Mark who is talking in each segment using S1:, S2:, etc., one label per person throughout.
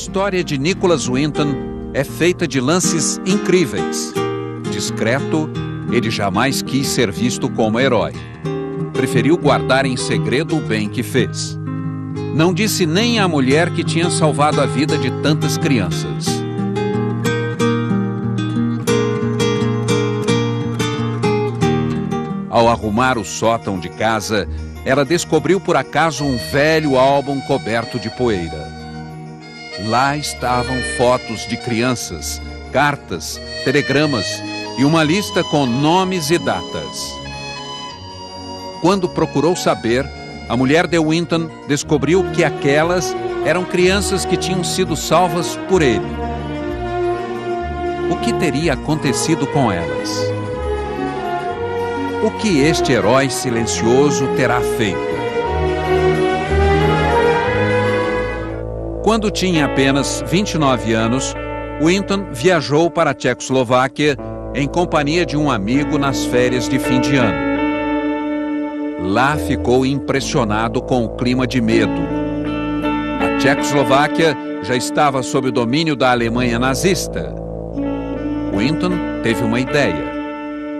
S1: História de Nicholas Winton é feita de lances incríveis. Discreto, ele jamais quis ser visto como herói. Preferiu guardar em segredo o bem que fez. Não disse nem à mulher que tinha salvado a vida de tantas crianças. Ao arrumar o sótão de casa, ela descobriu por acaso um velho álbum coberto de poeira. Lá estavam fotos de crianças, cartas, telegramas e uma lista com nomes e datas. Quando procurou saber, a mulher de Winton descobriu que aquelas eram crianças que tinham sido salvas por ele. O que teria acontecido com elas? O que este herói silencioso terá feito? Quando tinha apenas 29 anos, Winton viajou para a Tchecoslováquia em companhia de um amigo nas férias de fim de ano. Lá ficou impressionado com o clima de medo. A Tchecoslováquia já estava sob o domínio da Alemanha nazista. Winton teve uma ideia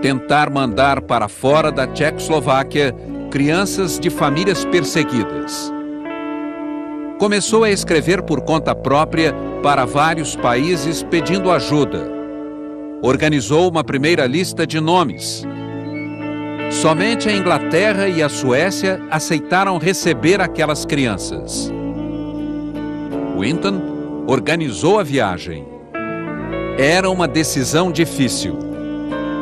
S1: tentar mandar para fora da Tchecoslováquia crianças de famílias perseguidas. Começou a escrever por conta própria para vários países pedindo ajuda. Organizou uma primeira lista de nomes. Somente a Inglaterra e a Suécia aceitaram receber aquelas crianças. Winton organizou a viagem. Era uma decisão difícil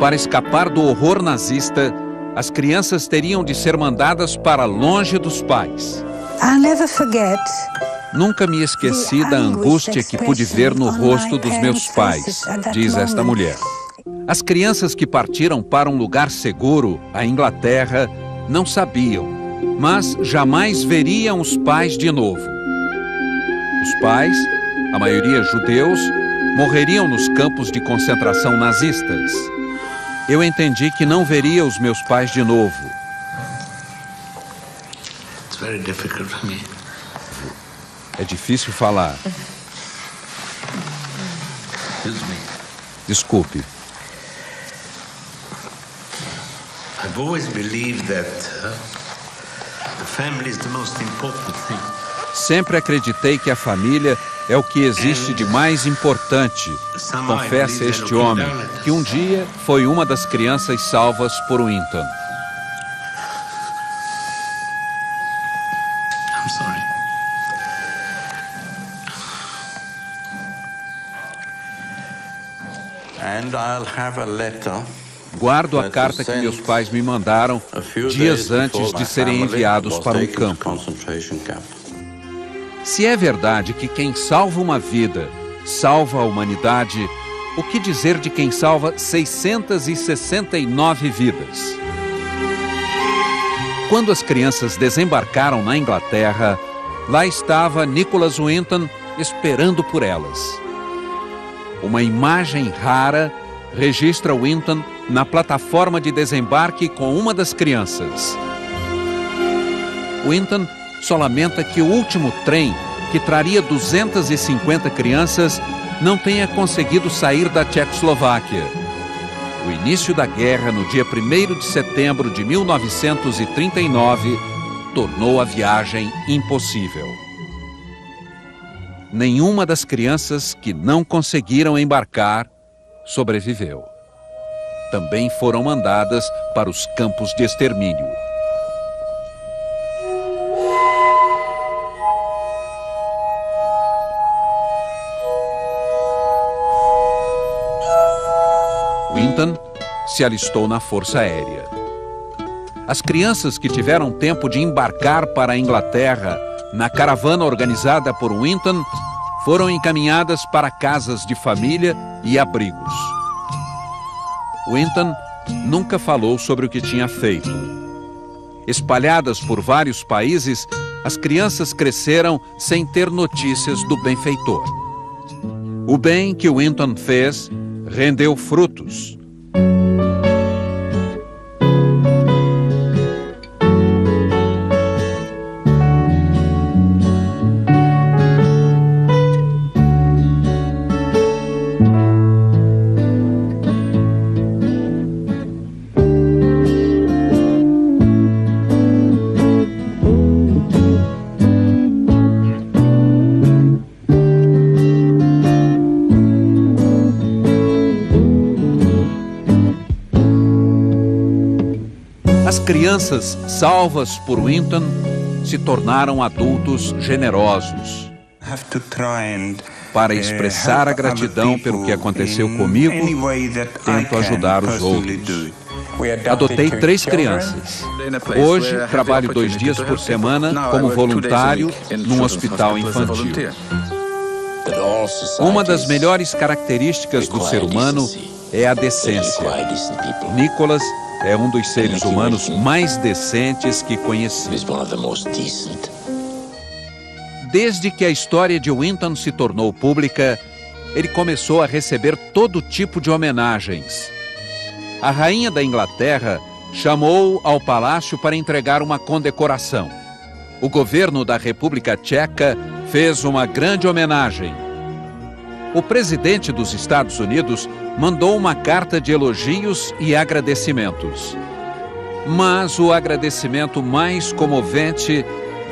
S1: para escapar do horror nazista, as crianças teriam de ser mandadas para longe dos pais. Nunca me esqueci da angústia que pude ver no rosto dos meus pais, diz esta mulher. As crianças que partiram para um lugar seguro, a Inglaterra, não sabiam, mas jamais veriam os pais de novo. Os pais, a maioria judeus, morreriam nos campos de concentração nazistas eu entendi que não veria os meus pais de novo. É difícil falar. Desculpe. I've always believed that uh, the family is the most important thing. Sempre acreditei que a família é o que existe de mais importante, confessa este homem, que um dia foi uma das crianças salvas por Winton. Guardo a carta que meus pais me mandaram dias antes de serem enviados para um campo. Se é verdade que quem salva uma vida salva a humanidade, o que dizer de quem salva 669 vidas? Quando as crianças desembarcaram na Inglaterra, lá estava Nicholas Winton esperando por elas. Uma imagem rara registra Winton na plataforma de desembarque com uma das crianças. Winton só lamenta que o último trem, que traria 250 crianças, não tenha conseguido sair da Tchecoslováquia. O início da guerra, no dia 1 de setembro de 1939, tornou a viagem impossível. Nenhuma das crianças que não conseguiram embarcar sobreviveu. Também foram mandadas para os campos de extermínio. se alistou na Força Aérea. As crianças que tiveram tempo de embarcar para a Inglaterra na caravana organizada por Winton foram encaminhadas para casas de família e abrigos. Winton nunca falou sobre o que tinha feito. Espalhadas por vários países, as crianças cresceram sem ter notícias do benfeitor. O bem que Winton fez rendeu frutos. Crianças salvas por Winton se tornaram adultos generosos. Para
S2: eh,
S1: expressar a gratidão pelo que aconteceu comigo, tento ajudar os outros. Adotei três crianças. Hoje, trabalho dois dias por semana como voluntário num hospital infantil. Uma das melhores características do ser humano é a decência. Nicholas é um dos seres humanos mais decentes que conheci. Desde que a história de Winton se tornou pública, ele começou a receber todo tipo de homenagens. A rainha da Inglaterra chamou ao palácio para entregar uma condecoração. O governo da República Tcheca fez uma grande homenagem. O presidente dos Estados Unidos mandou uma carta de elogios e agradecimentos. Mas o agradecimento mais comovente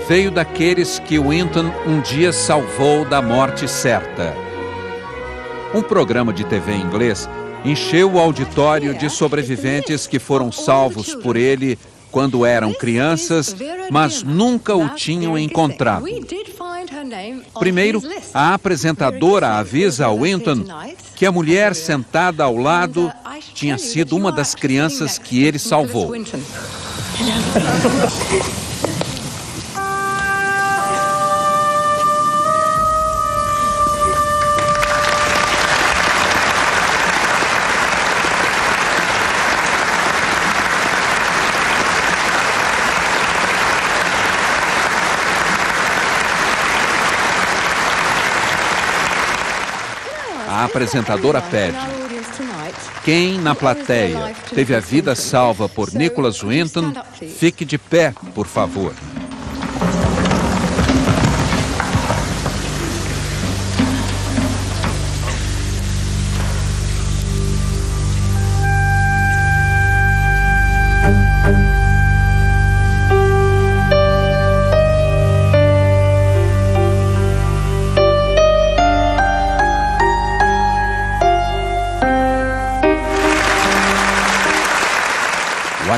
S1: veio daqueles que Winton um dia salvou da morte certa. Um programa de TV inglês encheu o auditório de sobreviventes que foram salvos por ele quando eram crianças, mas nunca o tinham encontrado. Primeiro, a apresentadora avisa a Winton que a mulher sentada ao lado tinha sido uma das crianças que ele salvou. A apresentadora pede: quem na plateia teve a vida salva por Nicholas Winton, fique de pé, por favor.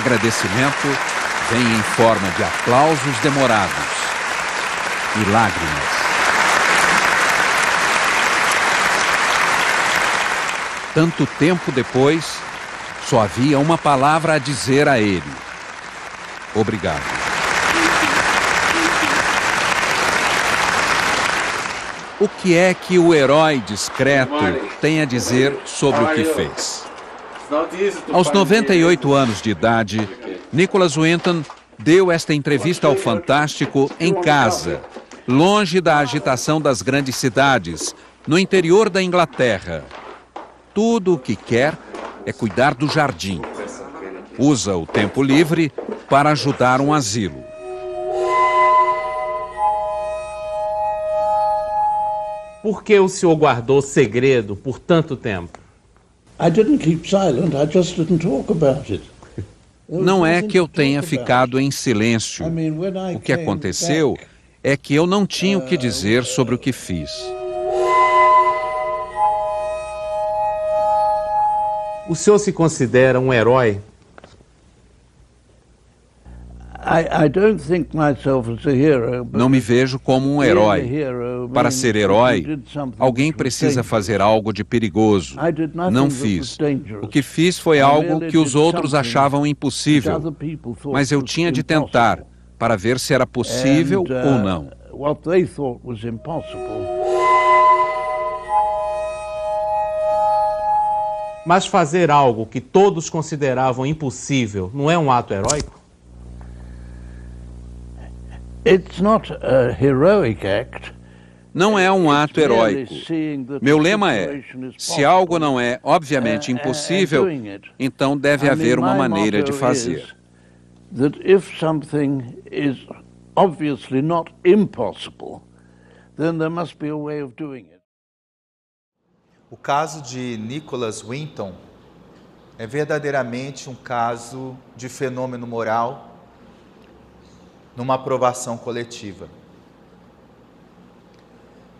S1: Agradecimento vem em forma de aplausos demorados e lágrimas. Tanto tempo depois, só havia uma palavra a dizer a ele: Obrigado. O que é que o herói discreto tem a dizer sobre o que fez? Aos 98 anos de idade, Nicholas Winton deu esta entrevista ao Fantástico em casa, longe da agitação das grandes cidades, no interior da Inglaterra. Tudo o que quer é cuidar do jardim. Usa o tempo livre para ajudar um asilo.
S3: Por que o senhor guardou segredo por tanto tempo?
S1: Não é que eu tenha ficado em silêncio. O que aconteceu é que eu não tinha o que dizer sobre o que fiz.
S3: O senhor se considera um herói?
S1: Não me vejo como um herói. Para ser herói, alguém precisa fazer algo de perigoso. Não fiz. O que fiz foi algo que os outros achavam impossível, mas eu tinha de tentar para ver se era possível ou não.
S3: Mas fazer algo que todos consideravam impossível não é um ato heróico?
S1: Não é um ato heróico. Meu lema é: se algo não é obviamente impossível, então deve haver uma maneira de fazer.
S2: That if something is obviously not impossible, then there must be a way of doing it.
S4: O caso de Nicholas Winton é verdadeiramente um caso de fenômeno moral numa aprovação coletiva.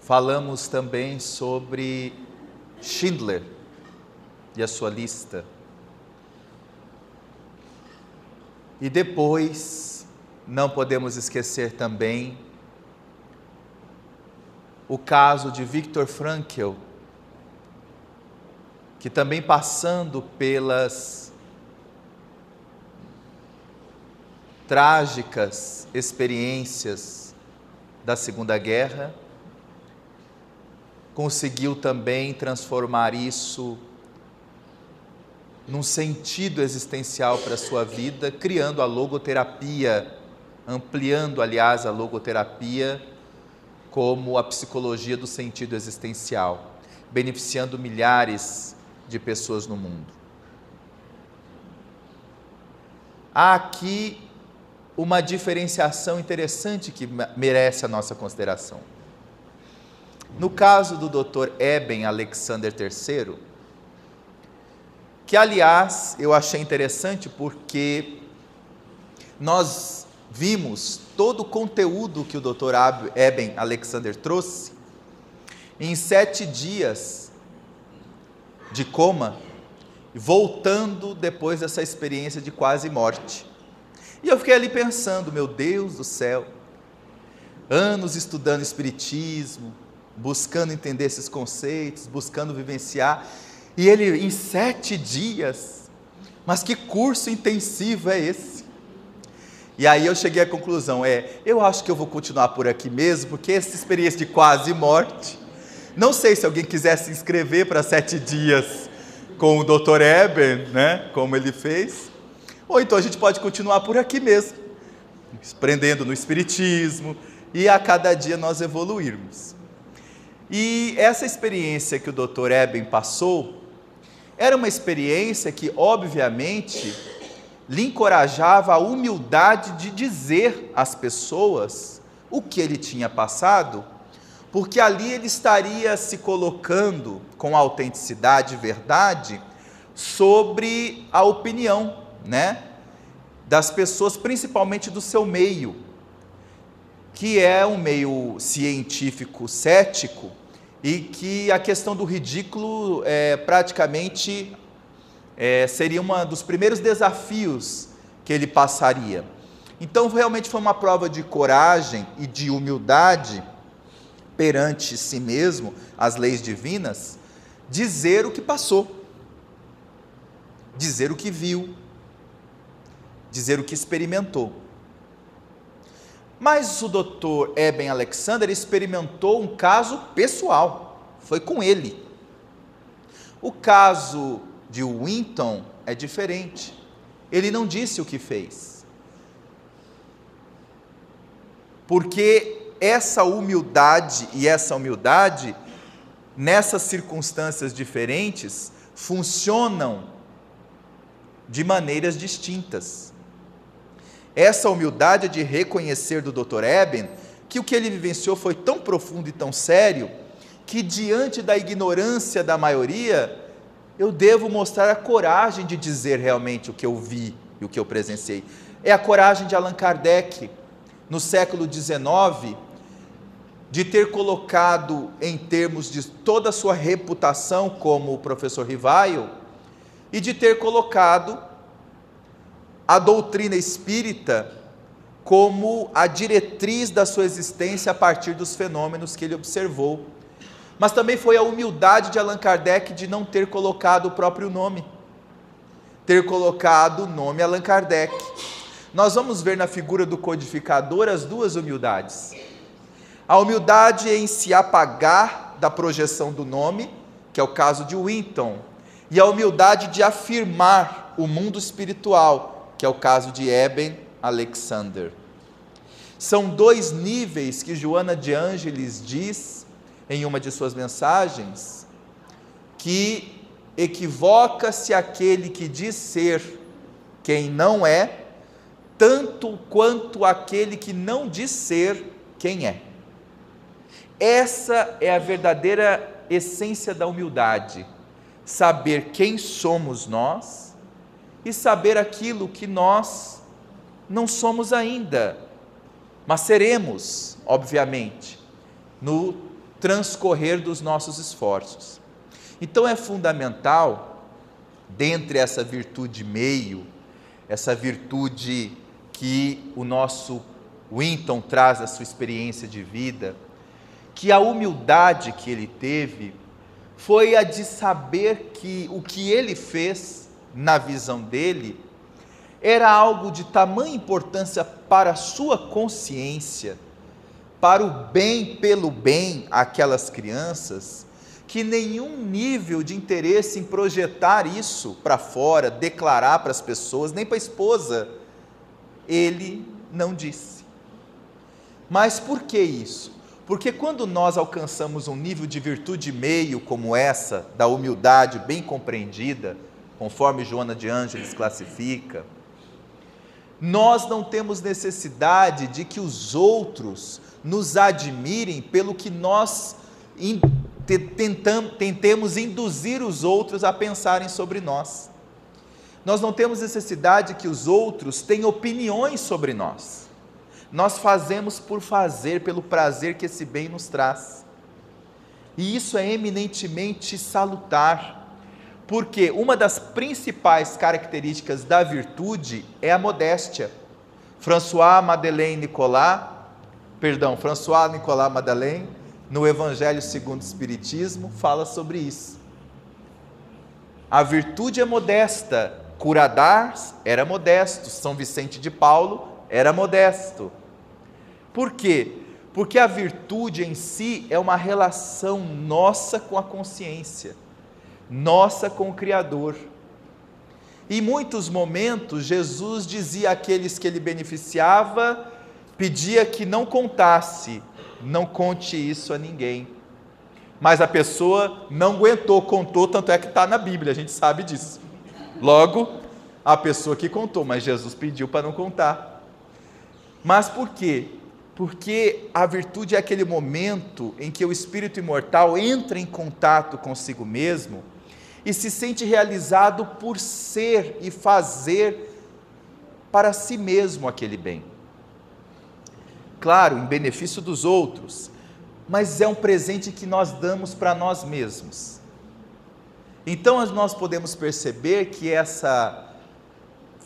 S4: Falamos também sobre Schindler e a sua lista. E depois, não podemos esquecer também o caso de Viktor Frankl, que também passando pelas trágicas experiências da Segunda Guerra, conseguiu também transformar isso num sentido existencial para a sua vida, criando a logoterapia, ampliando, aliás, a logoterapia como a psicologia do sentido existencial, beneficiando milhares de pessoas no mundo. Há aqui uma diferenciação interessante que merece a nossa consideração. No caso do Dr. Eben Alexander III, que aliás eu achei interessante porque nós vimos todo o conteúdo que o Dr. Eben Alexander trouxe em sete dias de coma, voltando depois dessa experiência de quase morte. E eu fiquei ali pensando, meu Deus do céu, anos estudando Espiritismo, buscando entender esses conceitos, buscando vivenciar, e ele em sete dias, mas que curso intensivo é esse? E aí eu cheguei à conclusão, é, eu acho que eu vou continuar por aqui mesmo, porque essa experiência de quase morte, não sei se alguém quiser se inscrever para sete dias com o Dr. Eben, né, como ele fez, ou então a gente pode continuar por aqui mesmo, aprendendo no Espiritismo, e a cada dia nós evoluirmos. E essa experiência que o Dr. Eben passou, era uma experiência que, obviamente, lhe encorajava a humildade de dizer às pessoas o que ele tinha passado, porque ali ele estaria se colocando com autenticidade e verdade sobre a opinião, né, das pessoas, principalmente do seu meio, que é um meio científico cético e que a questão do ridículo é praticamente é, seria um dos primeiros desafios que ele passaria. Então, realmente foi uma prova de coragem e de humildade perante si mesmo, as leis divinas, dizer o que passou, dizer o que viu, dizer o que experimentou. Mas o doutor Eben Alexander experimentou um caso pessoal, foi com ele. O caso de Winton é diferente. Ele não disse o que fez. Porque essa humildade e essa humildade, nessas circunstâncias diferentes, funcionam de maneiras distintas. Essa humildade de reconhecer do Dr. Eben que o que ele vivenciou foi tão profundo e tão sério que, diante da ignorância da maioria, eu devo mostrar a coragem de dizer realmente o que eu vi e o que eu presenciei. É a coragem de Allan Kardec, no século XIX, de ter colocado em termos de toda a sua reputação como professor Rivaio, e de ter colocado a doutrina espírita como a diretriz da sua existência a partir dos fenômenos que ele observou mas também foi a humildade de Allan Kardec de não ter colocado o próprio nome, ter colocado o nome Allan Kardec. Nós vamos ver na figura do codificador as duas humildades. A humildade em se apagar da projeção do nome, que é o caso de Winton, e a humildade de afirmar o mundo espiritual, que é o caso de Eben Alexander. São dois níveis que Joana de Ângeles diz em uma de suas mensagens que equivoca-se aquele que diz ser quem não é, tanto quanto aquele que não diz ser quem é. Essa é a verdadeira essência da humildade, saber quem somos nós e saber aquilo que nós não somos ainda, mas seremos, obviamente, no transcorrer dos nossos esforços. Então é fundamental, dentre essa virtude meio, essa virtude que o nosso Winton traz da sua experiência de vida, que a humildade que ele teve foi a de saber que o que ele fez, na visão dele, era algo de tamanha importância para a sua consciência, para o bem pelo bem aquelas crianças, que nenhum nível de interesse em projetar isso para fora, declarar para as pessoas, nem para a esposa, ele não disse. Mas por que isso? Porque quando nós alcançamos um nível de virtude meio como essa, da humildade bem compreendida, conforme Joana de Ângeles classifica, nós não temos necessidade de que os outros nos admirem pelo que nós tentemos induzir os outros a pensarem sobre nós. Nós não temos necessidade que os outros tenham opiniões sobre nós. Nós fazemos por fazer, pelo prazer que esse bem nos traz. E isso é eminentemente salutar, porque uma das principais características da virtude é a modéstia. François Madeleine Nicolas, perdão, François Nicolas Madeleine, no Evangelho segundo o Espiritismo, fala sobre isso. A virtude é modesta. Curadars era modesto, São Vicente de Paulo era modesto. Por quê? Porque a virtude em si é uma relação nossa com a consciência, nossa com o Criador. Em muitos momentos, Jesus dizia àqueles que ele beneficiava, pedia que não contasse, não conte isso a ninguém. Mas a pessoa não aguentou, contou, tanto é que está na Bíblia, a gente sabe disso. Logo, a pessoa que contou, mas Jesus pediu para não contar. Mas por quê? Porque a virtude é aquele momento em que o espírito imortal entra em contato consigo mesmo e se sente realizado por ser e fazer para si mesmo aquele bem claro, em benefício dos outros, mas é um presente que nós damos para nós mesmos. Então nós podemos perceber que essa,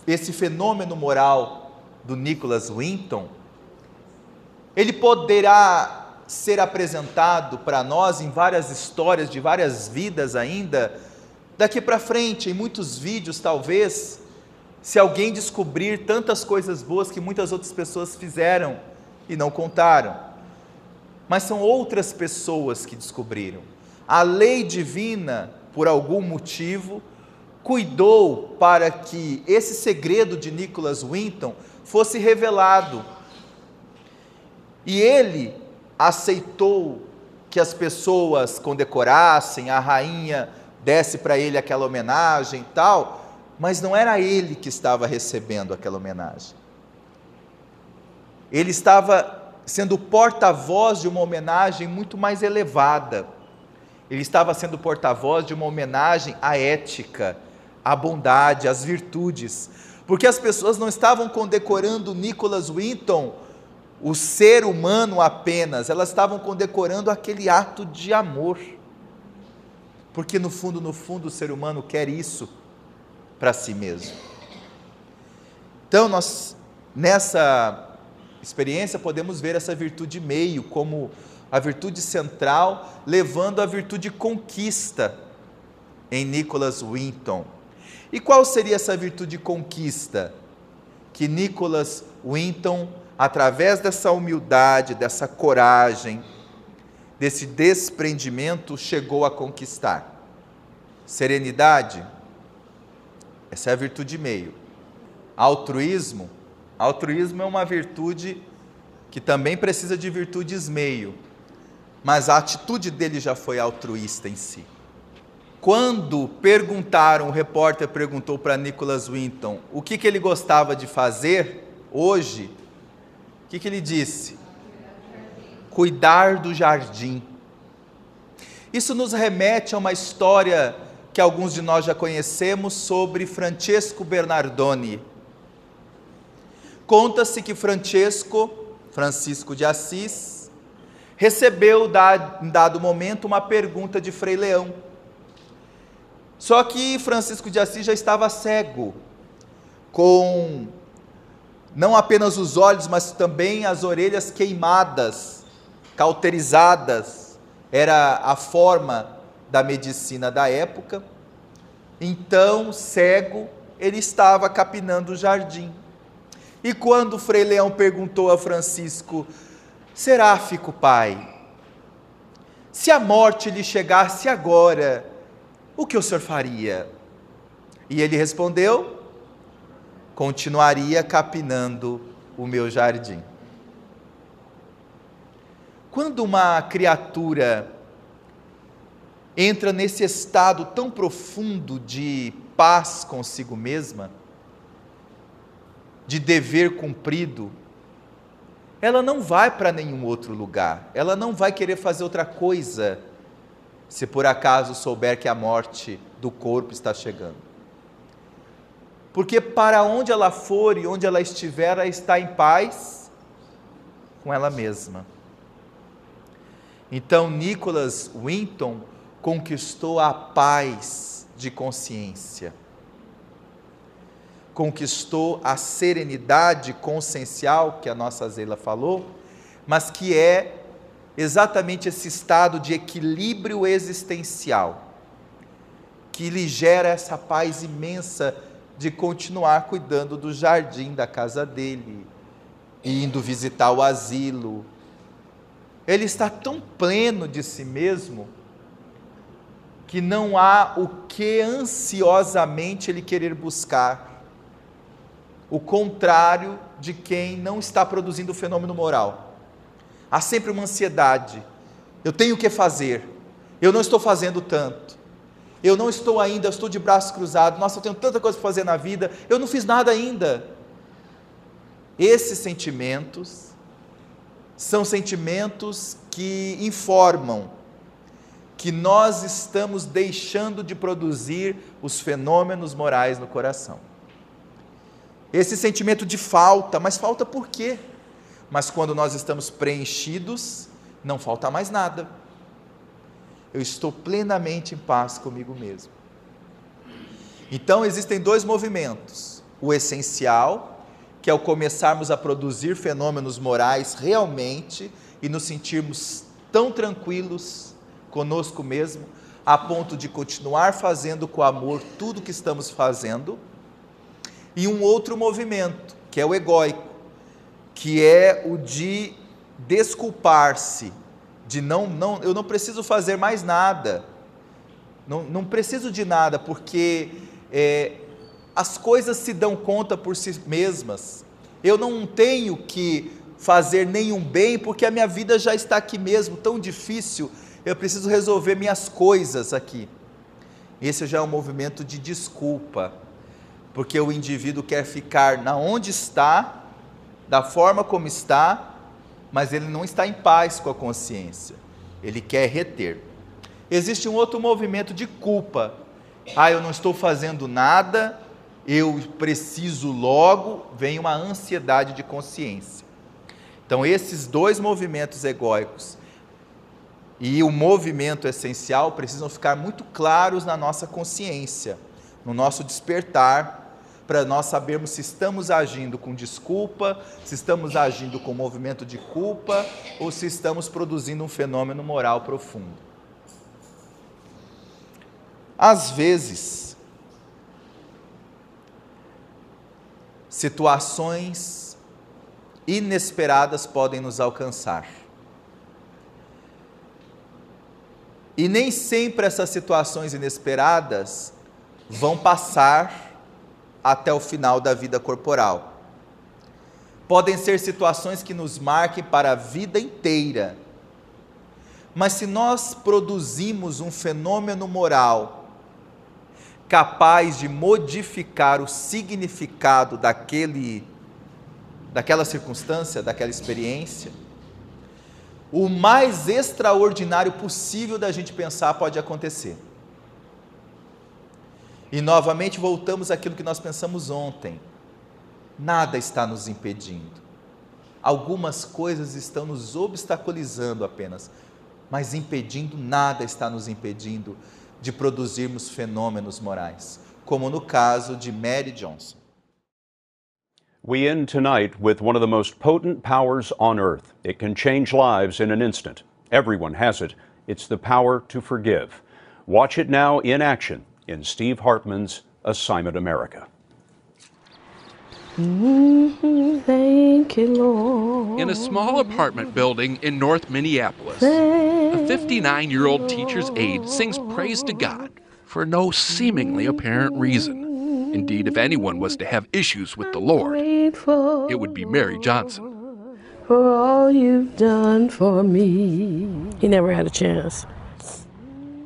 S4: esse fenômeno moral do Nicholas Winton, ele poderá ser apresentado para nós em várias histórias de várias vidas ainda, daqui para frente, em muitos vídeos talvez, se alguém descobrir tantas coisas boas que muitas outras pessoas fizeram e não contaram. Mas são outras pessoas que descobriram. A lei divina, por algum motivo, cuidou para que esse segredo de Nicholas Winton fosse revelado. E ele aceitou que as pessoas condecorassem, a rainha desse para ele aquela homenagem e tal, mas não era ele que estava recebendo aquela homenagem ele estava sendo porta-voz de uma homenagem muito mais elevada. Ele estava sendo porta-voz de uma homenagem à ética, à bondade, às virtudes. Porque as pessoas não estavam condecorando Nicholas Winton, o ser humano apenas, elas estavam condecorando aquele ato de amor. Porque no fundo, no fundo, o ser humano quer isso para si mesmo. Então, nós, nessa experiência, podemos ver essa virtude meio como a virtude central, levando a virtude conquista em Nicholas Winton. E qual seria essa virtude conquista? Que Nicholas Winton, através dessa humildade, dessa coragem, desse desprendimento, chegou a conquistar. Serenidade, essa é a virtude meio. Altruísmo, Altruísmo é uma virtude que também precisa de virtudes meio, mas a atitude dele já foi altruísta em si. Quando perguntaram, o repórter perguntou para Nicholas Winton o que, que ele gostava de fazer hoje, o que, que ele disse? Cuidar do jardim. Isso nos remete a uma história que alguns de nós já conhecemos sobre Francesco Bernardoni Conta-se que Francesco, Francisco de Assis, recebeu em dado momento uma pergunta de Frei Leão. Só que Francisco de Assis já estava cego, com não apenas os olhos, mas também as orelhas queimadas, cauterizadas, era a forma da medicina da época. Então, cego, ele estava capinando o jardim. E quando o Frei Leão perguntou a Francisco: Seráfico pai, se a morte lhe chegasse agora, o que o senhor faria? E ele respondeu: continuaria capinando o meu jardim. Quando uma criatura entra nesse estado tão profundo de paz consigo mesma, de dever cumprido, ela não vai para nenhum outro lugar, ela não vai querer fazer outra coisa, se por acaso souber que a morte do corpo está chegando. Porque para onde ela for e onde ela estiver, ela está em paz com ela mesma. Então, Nicholas Winton conquistou a paz de consciência, conquistou a serenidade consciencial, que a nossa Zela falou, mas que é exatamente esse estado de equilíbrio existencial, que lhe gera essa paz imensa de continuar cuidando do jardim da casa dele, indo visitar o asilo. Ele está tão pleno de si mesmo que não há o que ansiosamente ele querer buscar. O contrário de quem não está produzindo o fenômeno moral. Há sempre uma ansiedade. Eu tenho o que fazer. Eu não estou fazendo tanto eu não estou ainda, eu estou de braços cruzados, nossa, eu tenho tanta coisa para fazer na vida, eu não fiz nada ainda. Esses sentimentos são sentimentos que informam que nós estamos deixando de produzir os fenômenos morais no coração. Esse sentimento de falta, mas falta por quê? Mas quando nós estamos preenchidos, não falta mais nada eu estou plenamente em paz comigo mesmo. Então existem dois movimentos: o essencial, que é o começarmos a produzir fenômenos morais realmente e nos sentirmos tão tranquilos conosco mesmo, a ponto de continuar fazendo com amor tudo o que estamos fazendo, e um outro movimento, que é o egóico, que é o de desculpar-se de não, não, eu não preciso fazer mais nada, não, não preciso de nada, porque é, as coisas se dão conta por si mesmas. Eu não tenho que fazer nenhum bem, porque a minha vida já está aqui mesmo, tão difícil, eu preciso resolver minhas coisas aqui. Esse já é um movimento de desculpa, porque o indivíduo quer ficar na onde está, da forma como está, mas ele não está em paz com a consciência. Ele quer reter. Existe um outro movimento de culpa. Ah, eu não estou fazendo nada, eu preciso logo, vem uma ansiedade de consciência. Então, esses dois movimentos egóicos e o movimento essencial precisam ficar muito claros na nossa consciência, no nosso despertar, para nós sabermos se estamos agindo com desculpa, se estamos agindo com movimento de culpa ou se estamos produzindo um fenômeno moral profundo. Às vezes, situações inesperadas podem nos alcançar. E nem sempre essas situações inesperadas vão passar até o final da vida corporal. Podem ser situações que nos marquem para a vida inteira. Mas se nós produzimos um fenômeno moral capaz de modificar o significado daquele daquela circunstância, daquela experiência, o mais extraordinário possível da gente pensar pode acontecer. E novamente voltamos àquilo que nós pensamos ontem. Nada está nos impedindo. Algumas coisas estão nos obstaculizando apenas, mas impedindo, nada está nos impedindo de produzirmos fenômenos morais, como no caso de Mary Johnson.
S5: We end tonight with one of the most potent powers on earth. It can change lives in an instant. Everyone has it. It's the power to forgive. Watch it now in action in Steve Hartman's Assignment America.
S6: Mm-hmm, thank you, Lord.
S7: In a small apartment building in North Minneapolis, a 59 year old teacher's aide sings praise to God for no seemingly apparent reason. Indeed, if anyone was to have issues with the Lord, it would be Mary Johnson.
S6: For all you've done for me. He never had a chance.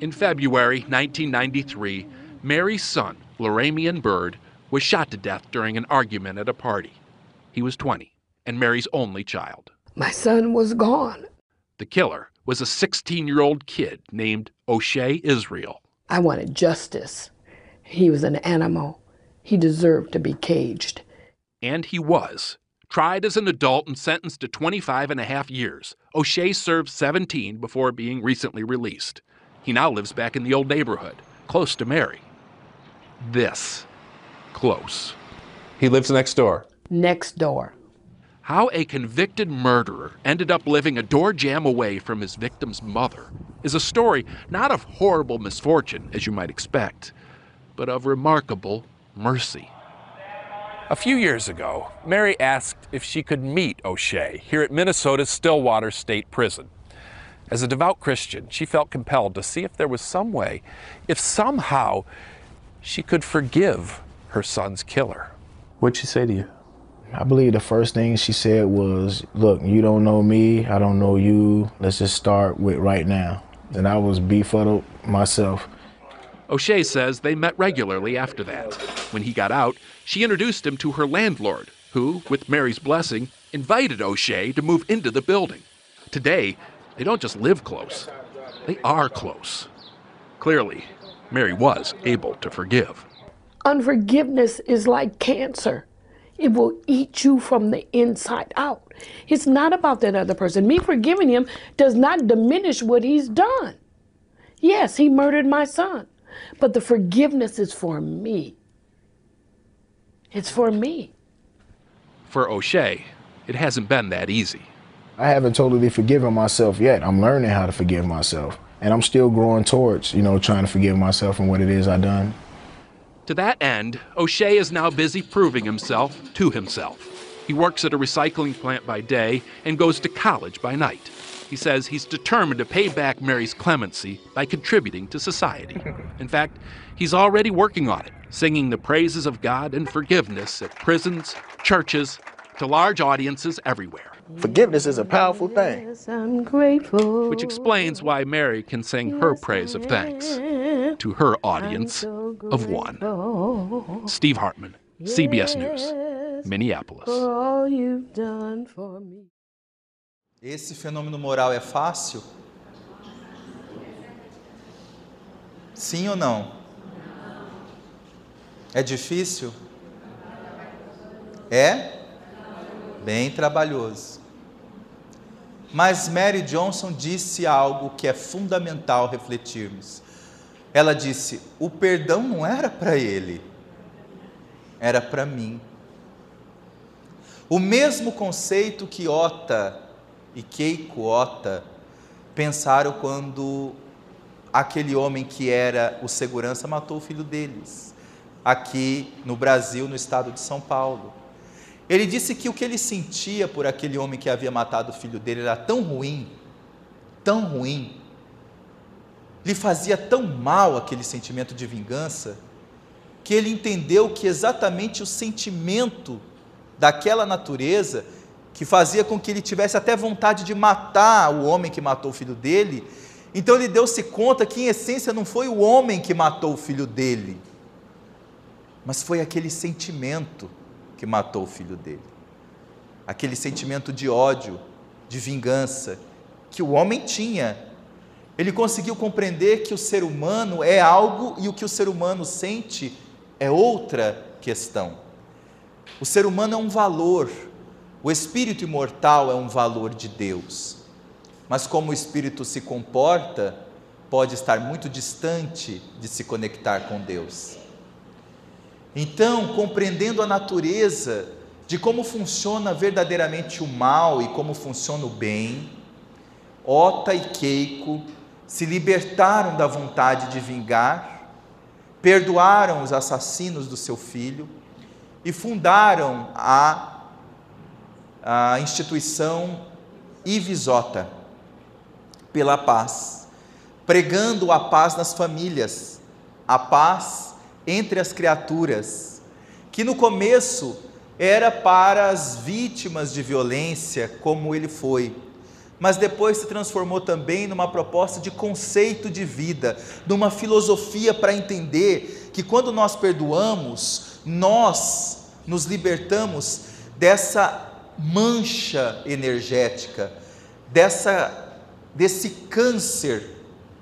S7: In February 1993, Mary's son, Loramian Bird, was shot to death during an argument at a party. He was 20 and Mary's only child.
S6: My son was gone.
S7: The killer was a 16 year old kid named O'Shea Israel.
S6: I wanted justice. He was an animal. He deserved to be caged.
S7: And he was. Tried as an adult and sentenced to 25 and a half years, O'Shea served 17 before being recently released. He now lives back in the old neighborhood, close to Mary. This close.
S3: He lives next door.
S6: Next door.
S7: How a convicted murderer ended up living a door jam away from his victim's mother is a story not of horrible misfortune, as you might expect, but of remarkable mercy. A few years ago, Mary asked if she could meet O'Shea here at Minnesota's Stillwater State Prison. As a devout Christian, she felt compelled to see if there was some way, if somehow she could forgive her son's killer.
S3: What'd she say to you?
S8: I believe the first thing she said was, Look, you don't know me, I don't know you. Let's just start with right now. And I was befuddled myself.
S7: O'Shea says they met regularly after that. When he got out, she introduced him to her landlord, who, with Mary's blessing, invited O'Shea to move into the building. Today, they don't just live close, they are close. Clearly, Mary was able to forgive.
S6: Unforgiveness is like cancer. It will eat you from the inside out. It's not about that other person. Me forgiving him does not diminish what he's done. Yes, he murdered my son, but the forgiveness is for me. It's for me.
S7: For O'Shea, it hasn't been that easy.
S8: I haven't totally forgiven myself yet. I'm learning how to forgive myself. And I'm still growing towards, you know, trying to forgive myself and what it is I've done.
S7: To that end, O'Shea is now busy proving himself to himself. He works at a recycling plant by day and goes to college by night. He says he's determined to pay back Mary's clemency by contributing to society. In fact, he's already working on it, singing the praises of God and forgiveness at prisons, churches, to large audiences everywhere.
S8: Forgiveness is a powerful thing.
S6: Yes, I'm grateful.
S7: Which explains why Mary can sing her praise of thanks to her audience of one. Steve Hartman, CBS News, Minneapolis.
S6: For all you've done for me.
S4: Esse fenômeno moral é fácil? Sim ou não? É difícil? É? Bem trabalhoso. Mas Mary Johnson disse algo que é fundamental refletirmos. Ela disse: o perdão não era para ele, era para mim. O mesmo conceito que Ota e Keiko Ota pensaram quando aquele homem que era o segurança matou o filho deles, aqui no Brasil, no estado de São Paulo. Ele disse que o que ele sentia por aquele homem que havia matado o filho dele era tão ruim, tão ruim, lhe fazia tão mal aquele sentimento de vingança, que ele entendeu que exatamente o sentimento daquela natureza que fazia com que ele tivesse até vontade de matar o homem que matou o filho dele. Então ele deu-se conta que, em essência, não foi o homem que matou o filho dele, mas foi aquele sentimento que matou o filho dele. Aquele sentimento de ódio, de vingança, que o homem tinha. Ele conseguiu compreender que o ser humano é algo e o que o ser humano sente é outra questão. O ser humano é um valor, o espírito imortal é um valor de Deus. Mas como o espírito se comporta, pode estar muito distante de se conectar com Deus. Então, compreendendo a natureza de como funciona verdadeiramente o mal e como funciona o bem, Ota e Keiko se libertaram da vontade de vingar, perdoaram os assassinos do seu filho e fundaram a, a instituição Ivisota pela paz, pregando a paz nas famílias, a paz entre as criaturas, que no começo era para as vítimas de violência, como ele foi, mas depois se transformou também numa proposta de conceito de vida, numa filosofia para entender que quando nós perdoamos, nós nos libertamos dessa mancha energética, dessa desse câncer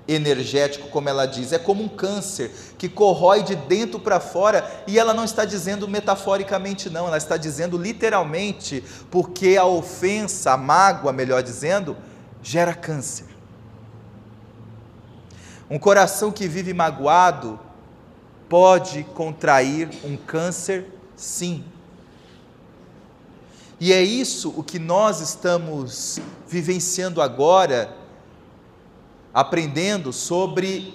S4: energético, como ela diz, é como um câncer que corrói de dentro para fora, e ela não está dizendo metaforicamente, não, ela está dizendo literalmente, porque a ofensa, a mágoa, melhor dizendo, gera câncer. Um coração que vive magoado pode contrair um câncer, sim. E é isso o que nós estamos vivenciando agora aprendendo sobre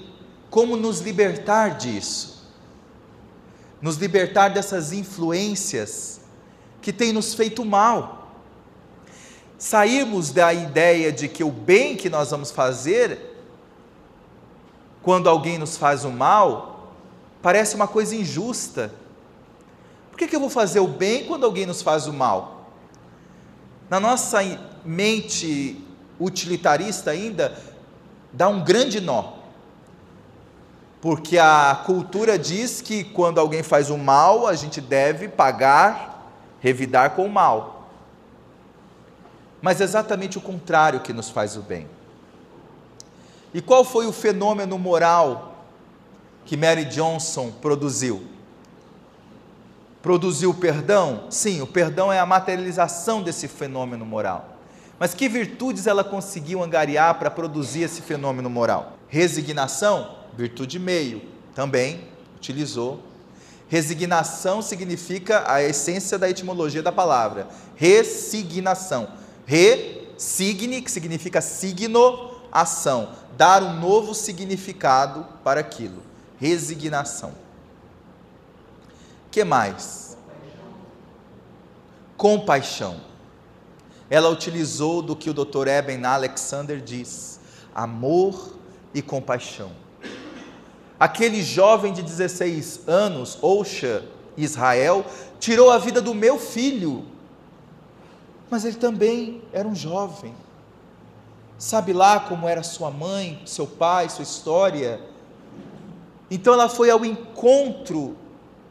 S4: como nos libertar disso, nos libertar dessas influências que têm nos feito mal. Sairmos da ideia de que o bem que nós vamos fazer, quando alguém nos faz o mal, parece uma coisa injusta. Por que, que eu vou fazer o bem quando alguém nos faz o mal? Na nossa mente utilitarista ainda, dá um grande nó. Porque a cultura diz que quando alguém faz o mal, a gente deve pagar, revidar com o mal. Mas é exatamente o contrário que nos faz o bem. E qual foi o fenômeno moral que Mary Johnson produziu? Produziu perdão? Sim, o perdão é a materialização desse fenômeno moral. Mas que virtudes ela conseguiu angariar para produzir esse fenômeno moral? Resignação, virtude meio, também utilizou. Resignação significa a essência da etimologia da palavra. Resignação. Resigne, que significa signo, ação. Dar um novo significado para aquilo. Resignação. que mais? Compaixão ela utilizou do que o Dr. Eben Alexander diz: amor e compaixão. Aquele jovem de 16 anos, Osha Israel, tirou a vida do meu filho, mas ele também era um jovem. Sabe lá como era sua mãe, seu pai, sua história? Então ela foi ao encontro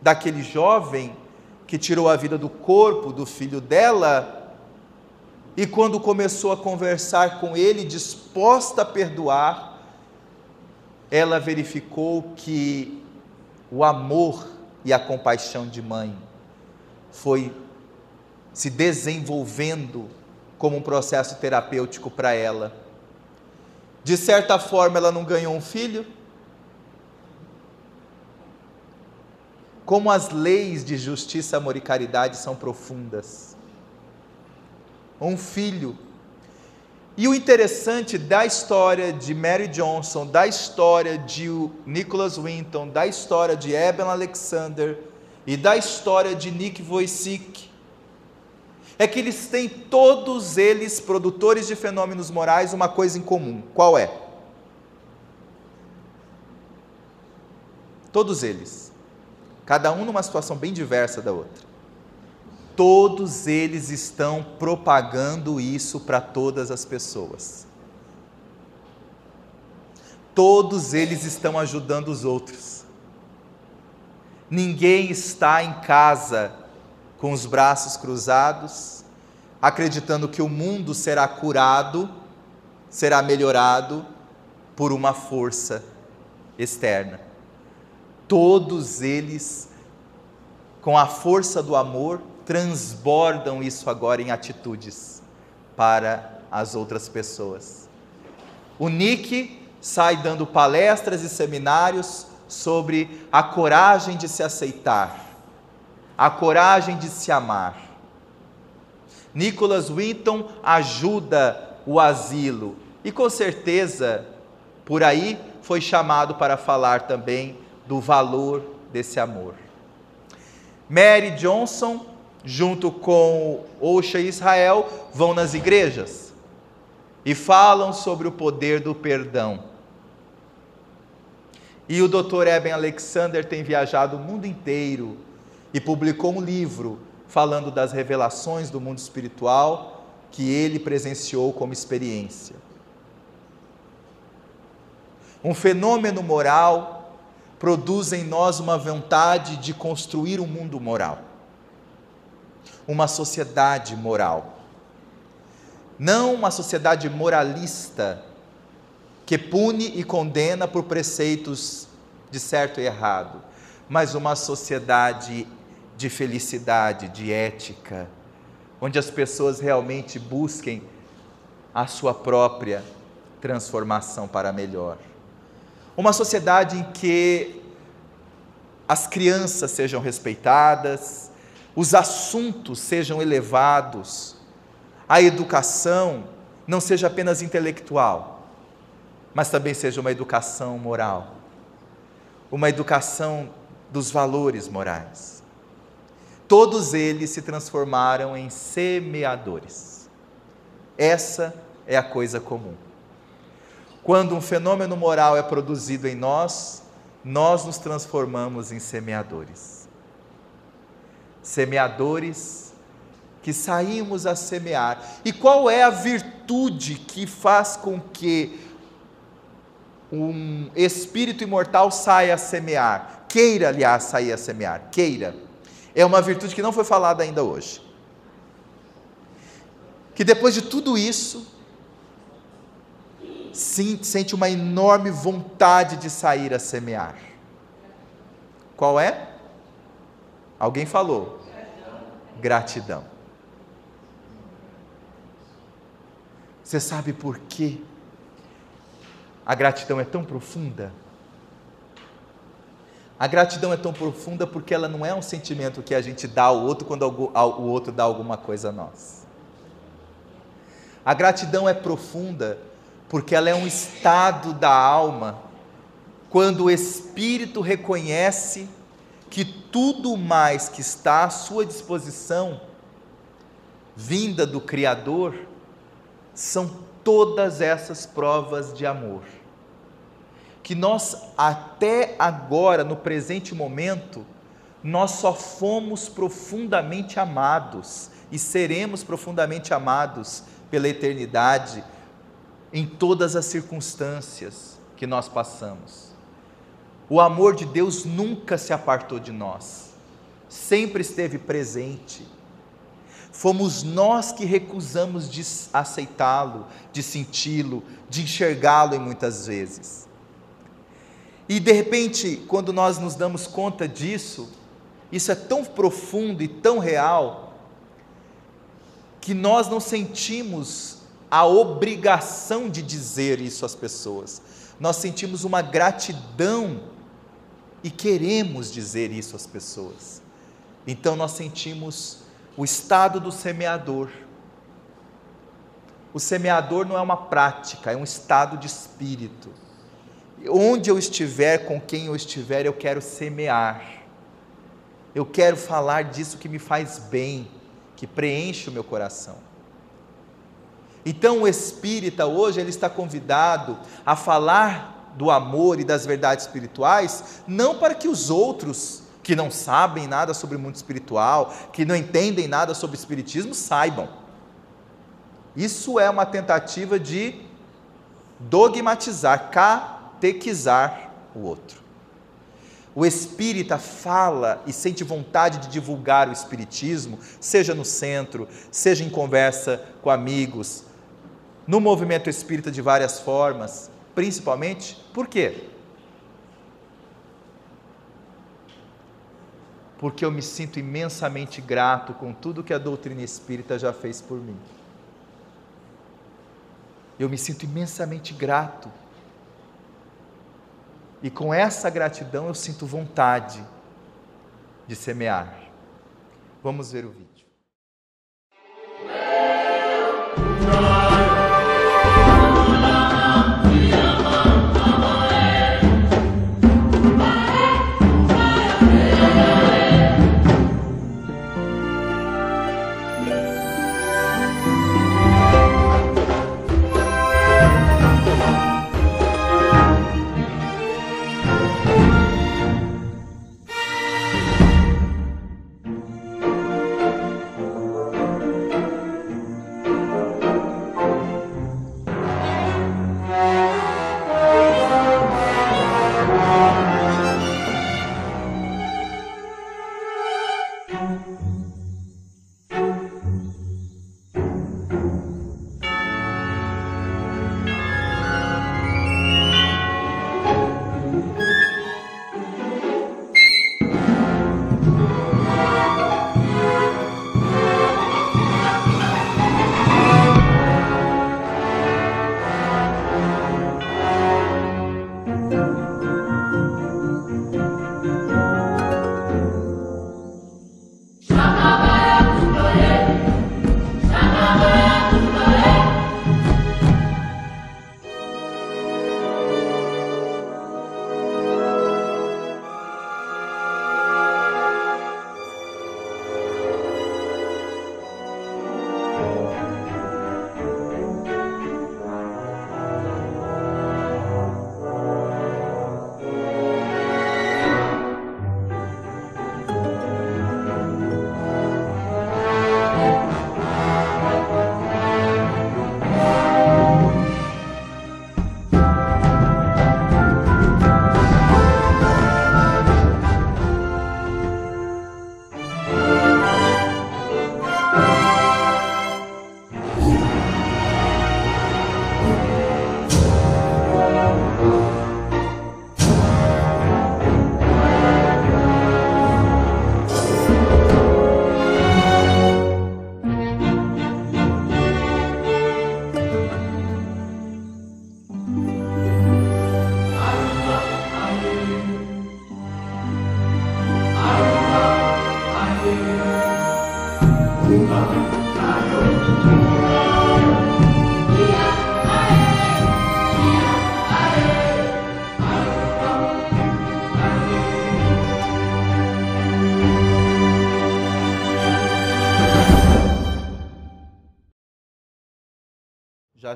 S4: daquele jovem que tirou a vida do corpo do filho dela e quando começou a conversar com ele, disposta a perdoar, ela verificou que o amor e a compaixão de mãe foi se desenvolvendo como um processo terapêutico para ela. De certa forma, ela não ganhou um filho. Como as leis de justiça, amor e caridade são profundas um filho. E o interessante da história de Mary Johnson, da história de Nicholas Winton, da história de Eben Alexander e da história de Nick Wojcik, é que eles têm todos eles, produtores de fenômenos morais, uma coisa em comum. Qual é? Todos eles. Cada um numa situação bem diversa da outra todos eles estão propagando isso para todas as pessoas. Todos eles estão ajudando os outros. Ninguém está em casa com os braços cruzados, acreditando que o mundo será curado, será melhorado por uma força externa. Todos eles, com a força do amor, transbordam isso agora em atitudes para as outras pessoas. O Nick sai dando palestras e seminários sobre a coragem de se aceitar, a coragem de se amar. Nicholas Winton ajuda o asilo e com certeza por aí foi chamado para falar também do valor desse amor. Mary Johnson, junto com Osha Israel, vão nas igrejas e falam sobre o poder do perdão. E o Dr. Eben Alexander tem viajado o mundo inteiro e publicou um livro falando das revelações do mundo espiritual que ele presenciou como experiência. Um fenômeno moral produz em nós uma vontade de construir um mundo moral, uma sociedade moral. Não uma sociedade moralista que pune e condena por preceitos de certo e errado, mas uma sociedade de felicidade, de ética, onde as pessoas realmente busquem a sua própria transformação para melhor. Uma sociedade em que as crianças sejam respeitadas, os assuntos sejam elevados, a educação não seja apenas intelectual, mas também seja uma educação moral, uma educação dos valores morais todos eles se transformaram em semeadores. Essa é a coisa comum. Quando um fenômeno moral é produzido em nós, nós nos transformamos em semeadores. Semeadores que saímos a semear. E qual é a virtude que faz com que um espírito imortal saia a semear? Queira, aliás, sair a semear. Queira é uma virtude que não foi falada ainda hoje. Que depois de tudo isso, sente uma enorme vontade de sair a semear. Qual é? Alguém falou? Gratidão. Você sabe por que a gratidão é tão profunda? A gratidão é tão profunda porque ela não é um sentimento que a gente dá ao outro quando o outro dá alguma coisa a nós. A gratidão é profunda porque ela é um estado da alma quando o espírito reconhece que tudo mais que está à sua disposição, vinda do Criador, são todas essas provas de amor que nós até agora, no presente momento, nós só fomos profundamente amados e seremos profundamente amados pela eternidade em todas as circunstâncias que nós passamos. O amor de Deus nunca se apartou de nós, sempre esteve presente. Fomos nós que recusamos de aceitá-lo, de senti-lo, de enxergá-lo em muitas vezes. E de repente, quando nós nos damos conta disso, isso é tão profundo e tão real, que nós não sentimos a obrigação de dizer isso às pessoas. Nós sentimos uma gratidão e queremos dizer isso às pessoas. Então nós sentimos o estado do semeador. O semeador não é uma prática, é um estado de espírito. Onde eu estiver, com quem eu estiver, eu quero semear. Eu quero falar disso que me faz bem, que preenche o meu coração. Então o espírita hoje ele está convidado a falar do amor e das verdades espirituais, não para que os outros que não sabem nada sobre o mundo espiritual, que não entendem nada sobre o espiritismo, saibam. Isso é uma tentativa de dogmatizar, catequizar o outro. O espírita fala e sente vontade de divulgar o espiritismo, seja no centro, seja em conversa com amigos, no movimento espírita de várias formas, principalmente por quê? Porque eu me sinto imensamente grato com tudo que a doutrina espírita já fez por mim. Eu me sinto imensamente grato e com essa gratidão eu sinto vontade de semear. Vamos ver o vídeo.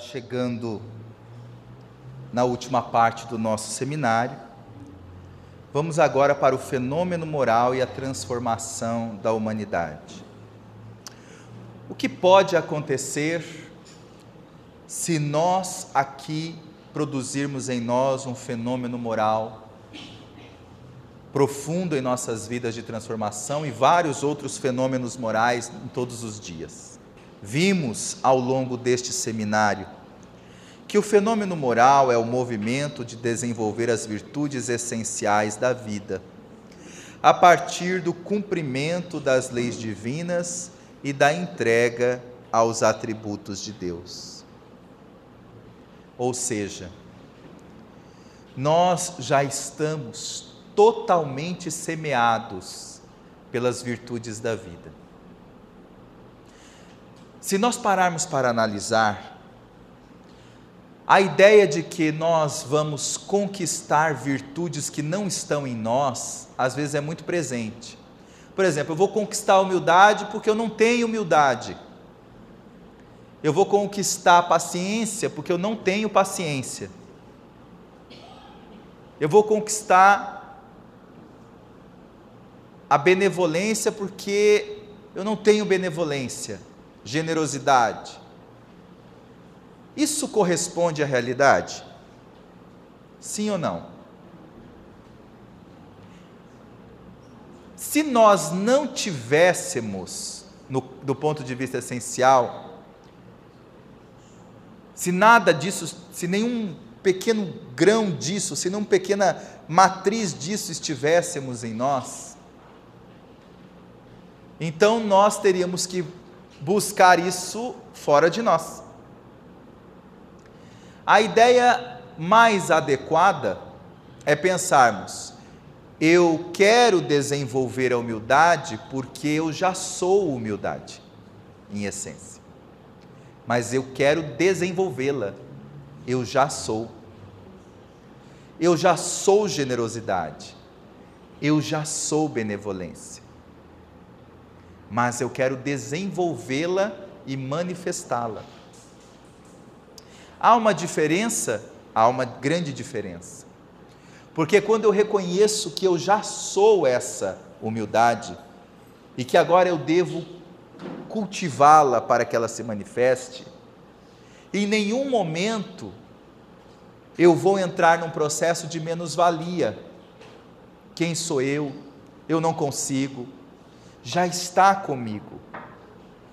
S4: Chegando na última parte do nosso seminário. Vamos agora para o fenômeno moral e a transformação da humanidade. O que pode acontecer se nós aqui produzirmos em nós um fenômeno moral profundo em nossas vidas de transformação e vários outros fenômenos morais em todos os dias? Vimos ao longo deste seminário que o fenômeno moral é o movimento de desenvolver as virtudes essenciais da vida, a partir do cumprimento das leis divinas e da entrega aos atributos de Deus. Ou seja, nós já estamos totalmente semeados pelas virtudes da vida. Se nós pararmos para analisar, a ideia de que nós vamos conquistar virtudes que não estão em nós, às vezes é muito presente. Por exemplo, eu vou conquistar a humildade porque eu não tenho humildade. Eu vou conquistar a paciência porque eu não tenho paciência. Eu vou conquistar a benevolência porque eu não tenho benevolência, generosidade. Isso corresponde à realidade? Sim ou não? Se nós não tivéssemos, no, do ponto de vista essencial, se nada disso, se nenhum pequeno grão disso, se nenhuma pequena matriz disso estivéssemos em nós, então nós teríamos que buscar isso fora de nós. A ideia mais adequada é pensarmos: eu quero desenvolver a humildade porque eu já sou humildade, em essência. Mas eu quero desenvolvê-la, eu já sou. Eu já sou generosidade, eu já sou benevolência. Mas eu quero desenvolvê-la e manifestá-la. Há uma diferença, há uma grande diferença. Porque quando eu reconheço que eu já sou essa humildade e que agora eu devo cultivá-la para que ela se manifeste, em nenhum momento eu vou entrar num processo de menos-valia. Quem sou eu? Eu não consigo. Já está comigo.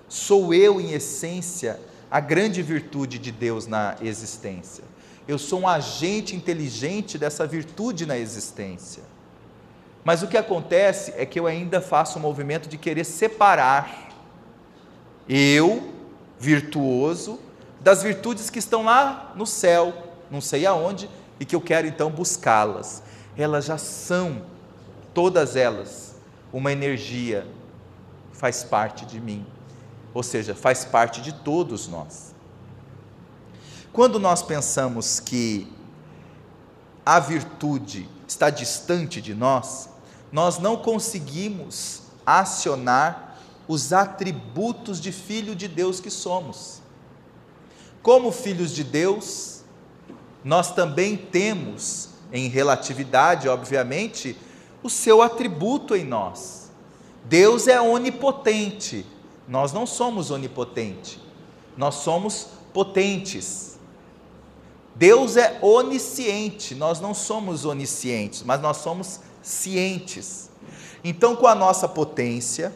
S4: Sou eu, em essência, a grande virtude de Deus na existência. Eu sou um agente inteligente dessa virtude na existência. Mas o que acontece é que eu ainda faço um movimento de querer separar eu, virtuoso, das virtudes que estão lá no céu, não sei aonde, e que eu quero então buscá-las. Elas já são, todas elas, uma energia, faz parte de mim ou seja, faz parte de todos nós. Quando nós pensamos que a virtude está distante de nós, nós não conseguimos acionar os atributos de filho de Deus que somos. Como filhos de Deus, nós também temos, em relatividade, obviamente, o seu atributo em nós. Deus é onipotente, nós não somos onipotente, nós somos potentes. Deus é onisciente, nós não somos oniscientes, mas nós somos cientes. Então, com a nossa potência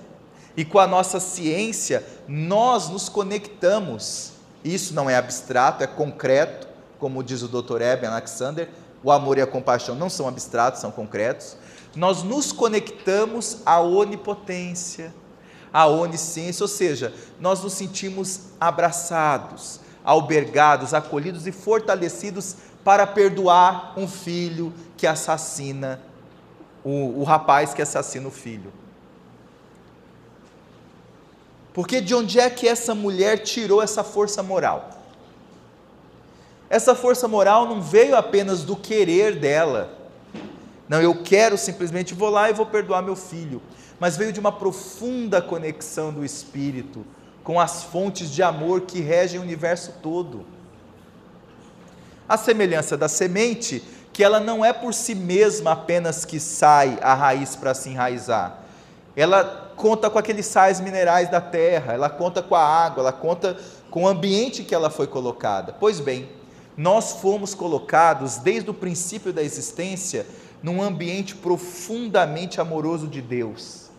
S4: e com a nossa ciência, nós nos conectamos. Isso não é abstrato, é concreto, como diz o Dr. Eben Alexander, o amor e a compaixão não são abstratos, são concretos. Nós nos conectamos à onipotência a onisciência, ou seja, nós nos sentimos abraçados, albergados, acolhidos e fortalecidos para perdoar um filho que assassina, o, o rapaz que assassina o filho. Porque de onde é que essa mulher tirou essa força moral? Essa força moral não veio apenas do querer dela. Não, eu quero simplesmente vou lá e vou perdoar meu filho mas veio de uma profunda conexão do espírito com as fontes de amor que regem o universo todo. A semelhança da semente, que ela não é por si mesma apenas que sai a raiz para se enraizar. Ela conta com aqueles sais minerais da terra, ela conta com a água, ela conta com o ambiente que ela foi colocada. Pois bem, nós fomos colocados desde o princípio da existência num ambiente profundamente amoroso de Deus.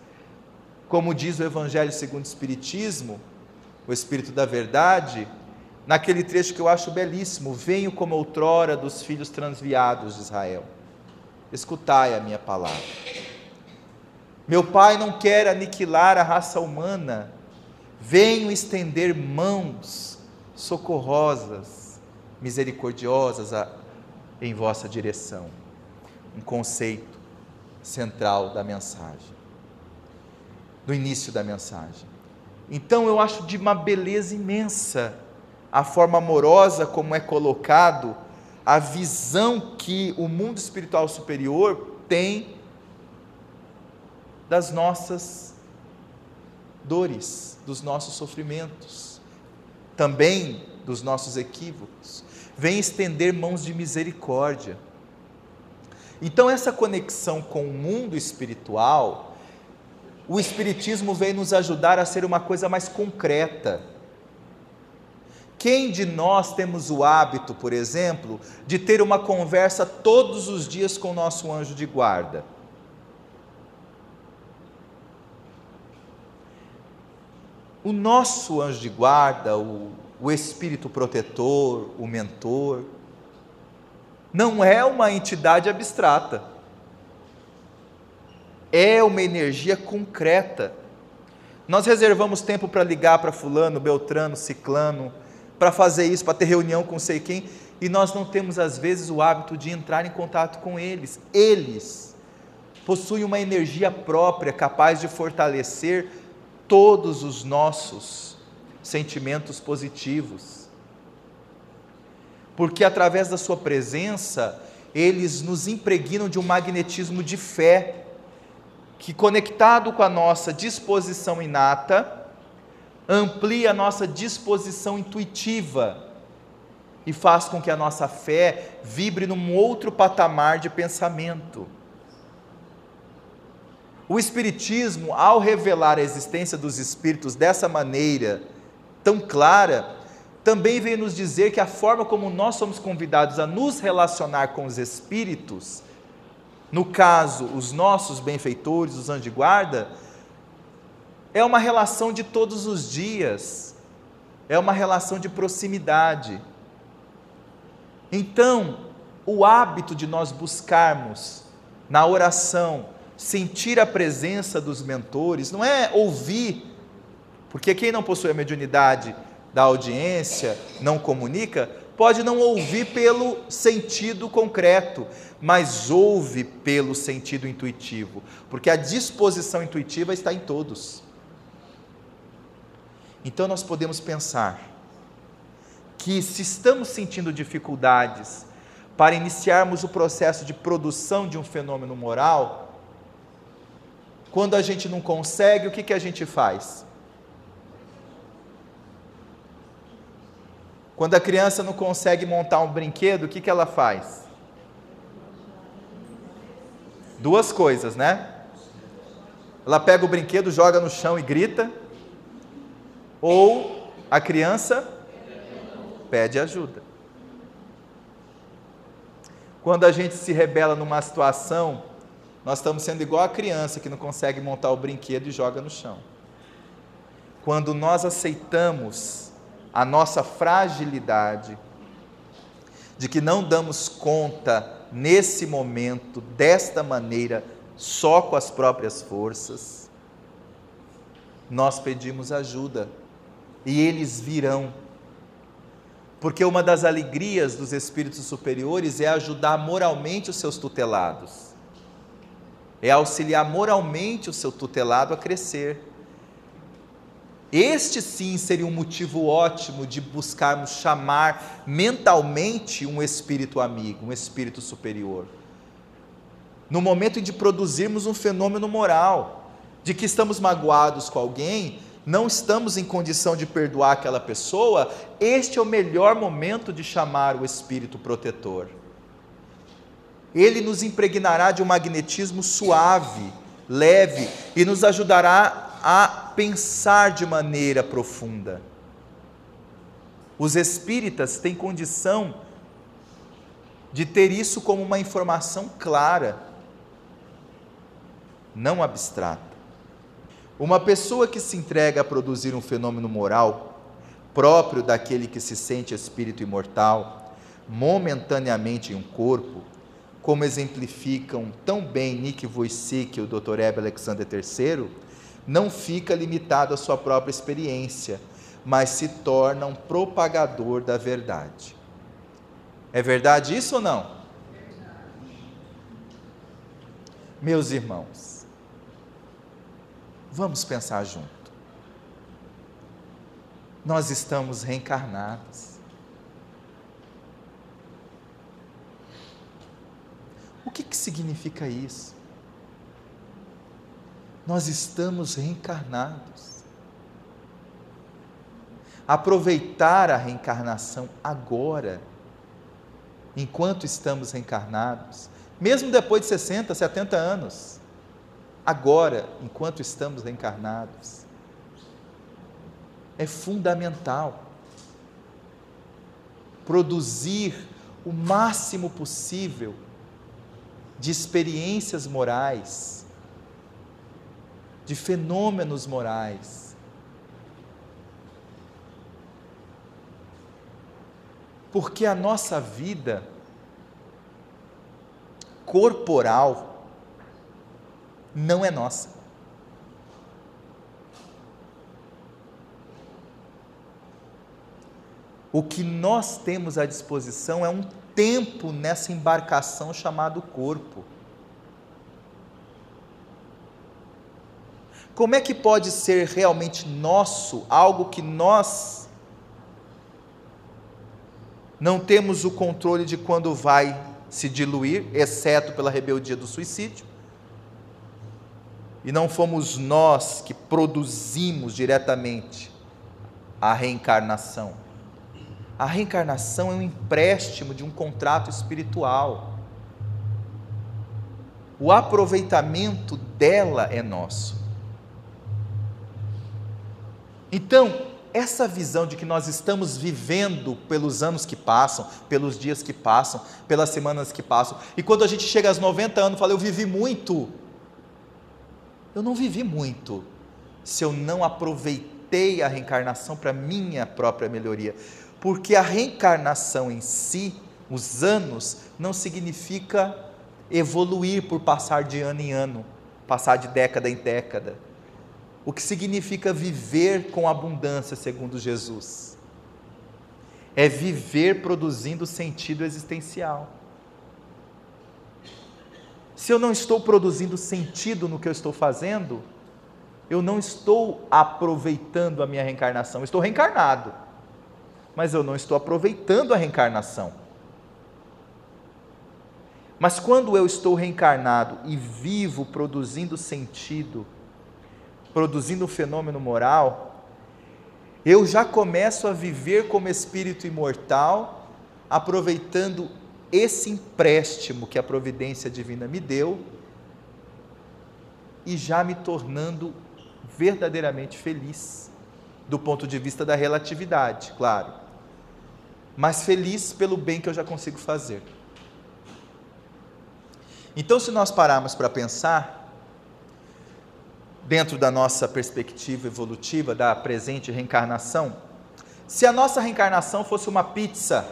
S4: Como diz o Evangelho segundo o Espiritismo, o Espírito da Verdade, naquele trecho que eu acho belíssimo: Venho como outrora dos filhos transviados de Israel. Escutai a minha palavra. Meu Pai não quer aniquilar a raça humana. Venho estender mãos socorrosas, misericordiosas a, em vossa direção. Um conceito central da mensagem, do início da mensagem. Então eu acho de uma beleza imensa a forma amorosa como é colocado, a visão que o mundo espiritual superior tem das nossas dores, dos nossos sofrimentos, também dos nossos equívocos. Vem estender mãos de misericórdia. Então, essa conexão com o mundo espiritual, o Espiritismo vem nos ajudar a ser uma coisa mais concreta quem de nós temos o hábito, por exemplo, de ter uma conversa todos os dias com o nosso anjo de guarda? O nosso anjo de guarda, o, o espírito protetor, o mentor, não é uma entidade abstrata, é uma energia concreta. Nós reservamos tempo para ligar para Fulano, Beltrano, Ciclano, para fazer isso, para ter reunião com sei quem, e nós não temos às vezes o hábito de entrar em contato com eles. Eles possuem uma energia própria capaz de fortalecer todos os nossos sentimentos positivos. Porque através da sua presença, eles nos impregnam de um magnetismo de fé, que conectado com a nossa disposição inata, amplia a nossa disposição intuitiva e faz com que a nossa fé vibre num outro patamar de pensamento. O Espiritismo, ao revelar a existência dos espíritos dessa maneira tão clara, também veio nos dizer que a forma como nós somos convidados a nos relacionar com os espíritos, no caso, os nossos benfeitores, os anjos de guarda, é uma relação de todos os dias, é uma relação de proximidade. Então, o hábito de nós buscarmos na oração, sentir a presença dos mentores, não é ouvir, porque quem não possui a mediunidade da audiência, não comunica, pode não ouvir pelo sentido concreto, mas ouve pelo sentido intuitivo, porque a disposição intuitiva está em todos. Então nós podemos pensar que se estamos sentindo dificuldades para iniciarmos o processo de produção de um fenômeno moral, quando a gente não consegue, o que, que a gente faz? Quando a criança não consegue montar um brinquedo, o que, que ela faz? Duas coisas, né? Ela pega o brinquedo, joga no chão e grita ou a criança pede ajuda. Quando a gente se rebela numa situação, nós estamos sendo igual a criança que não consegue montar o brinquedo e joga no chão. Quando nós aceitamos a nossa fragilidade, de que não damos conta nesse momento, desta maneira, só com as próprias forças, nós pedimos ajuda e eles virão. Porque uma das alegrias dos espíritos superiores é ajudar moralmente os seus tutelados, é auxiliar moralmente o seu tutelado a crescer. Este sim seria um motivo ótimo de buscarmos chamar mentalmente um espírito amigo, um espírito superior. No momento de produzirmos um fenômeno moral, de que estamos magoados com alguém, não estamos em condição de perdoar aquela pessoa, este é o melhor momento de chamar o Espírito protetor. Ele nos impregnará de um magnetismo suave, leve e nos ajudará a pensar de maneira profunda. Os espíritas têm condição de ter isso como uma informação clara, não abstrata. Uma pessoa que se entrega a produzir um fenômeno moral próprio daquele que se sente espírito imortal, momentaneamente em um corpo, como exemplificam tão bem Nick Vujicic e o Dr. Hebe Alexander III, não fica limitado à sua própria experiência, mas se torna um propagador da verdade. É verdade isso ou não? Meus irmãos, vamos pensar junto. Nós estamos reencarnados. O que, que significa isso? Nós estamos reencarnados. Aproveitar a reencarnação agora, enquanto estamos reencarnados, mesmo depois de 60, 70 anos, agora, enquanto estamos reencarnados, é fundamental produzir o máximo possível de experiências morais, de fenômenos morais, porque a nossa vida corporal não é nossa. O que nós temos à disposição é um tempo nessa embarcação chamado corpo. Como é que pode ser realmente nosso algo que nós não temos o controle de quando vai se diluir, exceto pela rebeldia do suicídio. E não fomos nós que produzimos diretamente a reencarnação. A reencarnação é um empréstimo de um contrato espiritual. O aproveitamento dela é nosso. Então, essa visão de que nós estamos vivendo pelos anos que passam, pelos dias que passam, pelas semanas que passam, e quando a gente chega aos 90 anos, fala, eu vivi muito. Eu não vivi muito se eu não aproveitei a reencarnação para minha própria melhoria. Porque a reencarnação em si, os anos, não significa evoluir por passar de ano em ano, passar de década em década o que significa viver com abundância, segundo Jesus. É viver produzindo sentido existencial. Se eu não estou produzindo sentido no que eu estou fazendo, eu não estou aproveitando a minha reencarnação. Eu estou reencarnado, mas eu não estou aproveitando a reencarnação. Mas quando eu estou reencarnado e vivo produzindo sentido, produzindo um fenômeno moral, eu já começo a viver como espírito imortal, aproveitando esse empréstimo que a providência divina me deu e já me tornando verdadeiramente feliz, do ponto de vista da relatividade, claro, mas feliz pelo bem que eu já consigo fazer. Então, se nós pararmos para pensar, dentro da nossa perspectiva evolutiva da presente reencarnação, se a nossa reencarnação fosse uma pizza,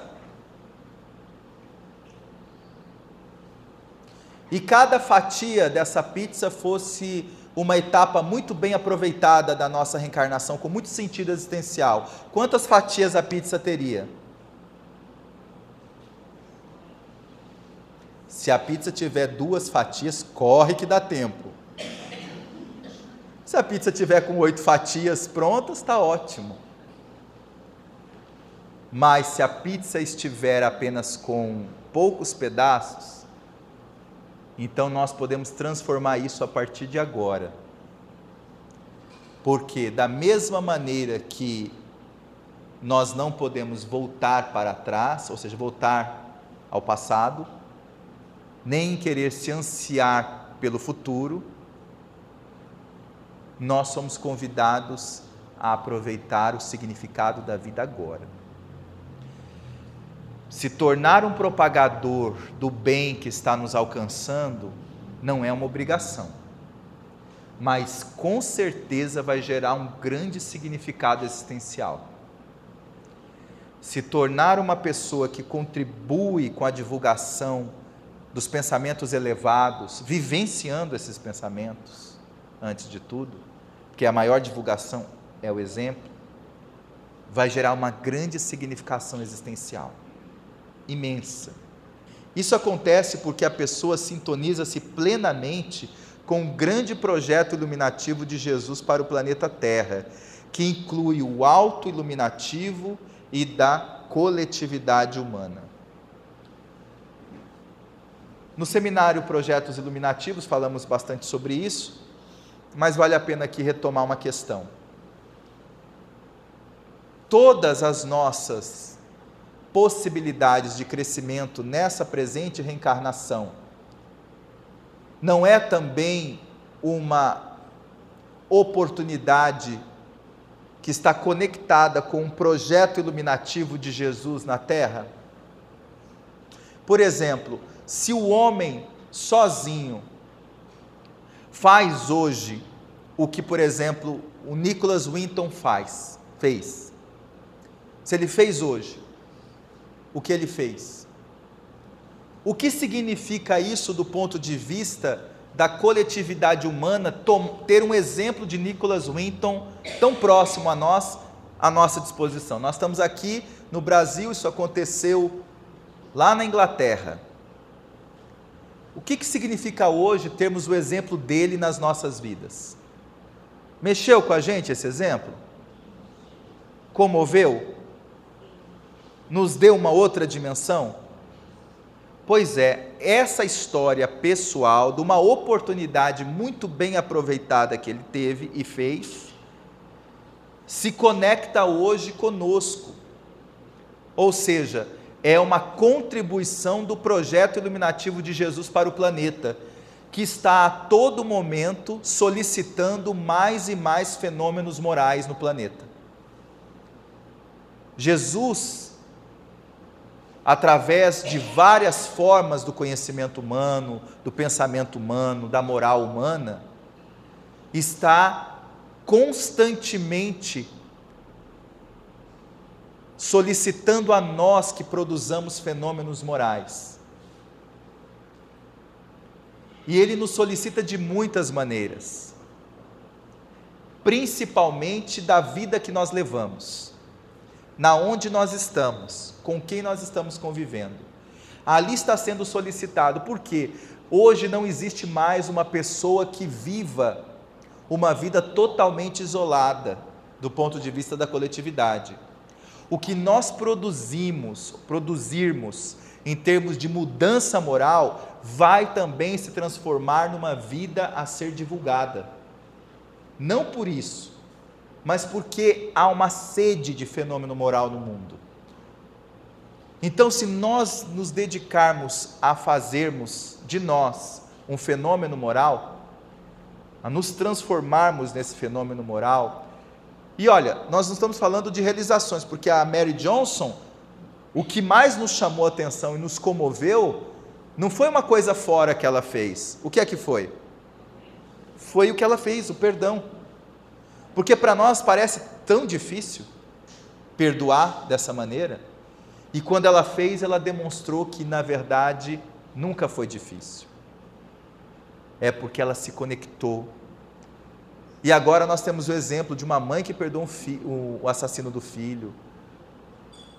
S4: e cada fatia dessa pizza fosse uma etapa muito bem aproveitada da nossa reencarnação, com muito sentido existencial, quantas fatias a pizza teria? Se a pizza tiver duas fatias, corre que dá tempo. Se a pizza tiver com oito fatias prontas, está ótimo. Mas se a pizza estiver apenas com poucos pedaços, então nós podemos transformar isso a partir de agora. Porque, da mesma maneira que nós não podemos voltar para trás, ou seja, voltar ao passado, nem querer se ansiar pelo futuro, nós somos convidados a aproveitar o significado da vida agora. Se tornar um propagador do bem que está nos alcançando não é uma obrigação, mas com certeza vai gerar um grande significado existencial. Se tornar uma pessoa que contribui com a divulgação dos pensamentos elevados, vivenciando esses pensamentos, antes de tudo, porque a maior divulgação é o exemplo, vai gerar uma grande significação existencial, imensa. Isso acontece porque a pessoa sintoniza-se plenamente com o grande projeto iluminativo de Jesus para o planeta Terra, que inclui o auto iluminativo e da coletividade humana. No seminário Projetos Iluminativos falamos bastante sobre isso, mas vale a pena aqui retomar uma questão. Todas as nossas possibilidades de crescimento nessa presente reencarnação não é também uma oportunidade que está conectada com um projeto iluminativo de Jesus na Terra? Por exemplo, se o homem sozinho faz hoje o que, por exemplo, o Nicholas Winton faz, fez. Se ele fez hoje o que ele fez. O que significa isso do ponto de vista da coletividade humana ter um exemplo de Nicholas Winton tão próximo a nós, à nossa disposição? Nós estamos aqui no Brasil, isso aconteceu lá na Inglaterra. O que, que significa hoje termos o exemplo dele nas nossas vidas? Mexeu com a gente esse exemplo? Comoveu? Nos deu uma outra dimensão? Pois é, essa história pessoal de uma oportunidade muito bem aproveitada que ele teve e fez, se conecta hoje conosco. Ou seja, é uma contribuição do projeto iluminativo de Jesus para o planeta, que está a todo momento solicitando mais e mais fenômenos morais no planeta. Jesus, através de várias formas do conhecimento humano, do pensamento humano, da moral humana, está constantemente solicitando a nós que produzamos fenômenos morais. E ele nos solicita de muitas maneiras, principalmente da vida que nós levamos, na onde nós estamos, com quem nós estamos convivendo. Ali está sendo solicitado, porque hoje não existe mais uma pessoa que viva uma vida totalmente isolada do ponto de vista da coletividade o que nós produzimos, produzirmos em termos de mudança moral, vai também se transformar numa vida a ser divulgada. Não por isso, mas porque há uma sede de fenômeno moral no mundo. Então, se nós nos dedicarmos a fazermos de nós um fenômeno moral, a nos transformarmos nesse fenômeno moral, e olha, nós não estamos falando de realizações, porque a Mary Johnson, o que mais nos chamou a atenção e nos comoveu, não foi uma coisa fora que ela fez. O que é que foi? Foi o que ela fez, o perdão. Porque para nós parece tão difícil perdoar dessa maneira, e quando ela fez, ela demonstrou que na verdade nunca foi difícil. É porque ela se conectou e agora nós temos o exemplo de uma mãe que perdoou um o assassino do filho.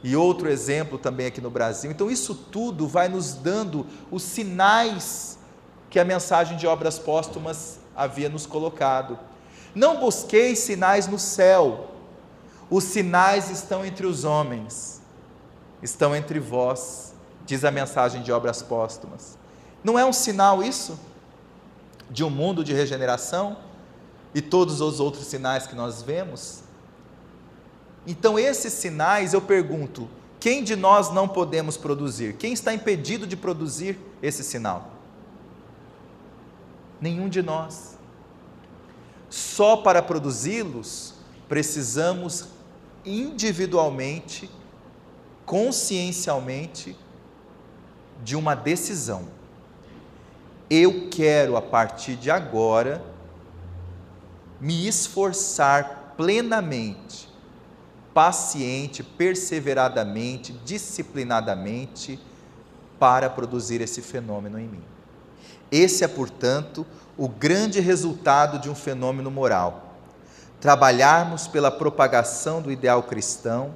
S4: E outro exemplo também aqui no Brasil. Então, isso tudo vai nos dando os sinais que a mensagem de obras póstumas havia nos colocado. Não busquei sinais no céu, os sinais estão entre os homens, estão entre vós, diz a mensagem de obras póstumas. Não é um sinal isso? De um mundo de regeneração? E todos os outros sinais que nós vemos. Então, esses sinais, eu pergunto, quem de nós não podemos produzir? Quem está impedido de produzir esse sinal? Nenhum de nós. Só para produzi-los, precisamos individualmente, consciencialmente, de uma decisão. Eu quero, a partir de agora, me esforçar plenamente, paciente, perseveradamente, disciplinadamente, para produzir esse fenômeno em mim. Esse é, portanto, o grande resultado de um fenômeno moral. Trabalharmos pela propagação do ideal cristão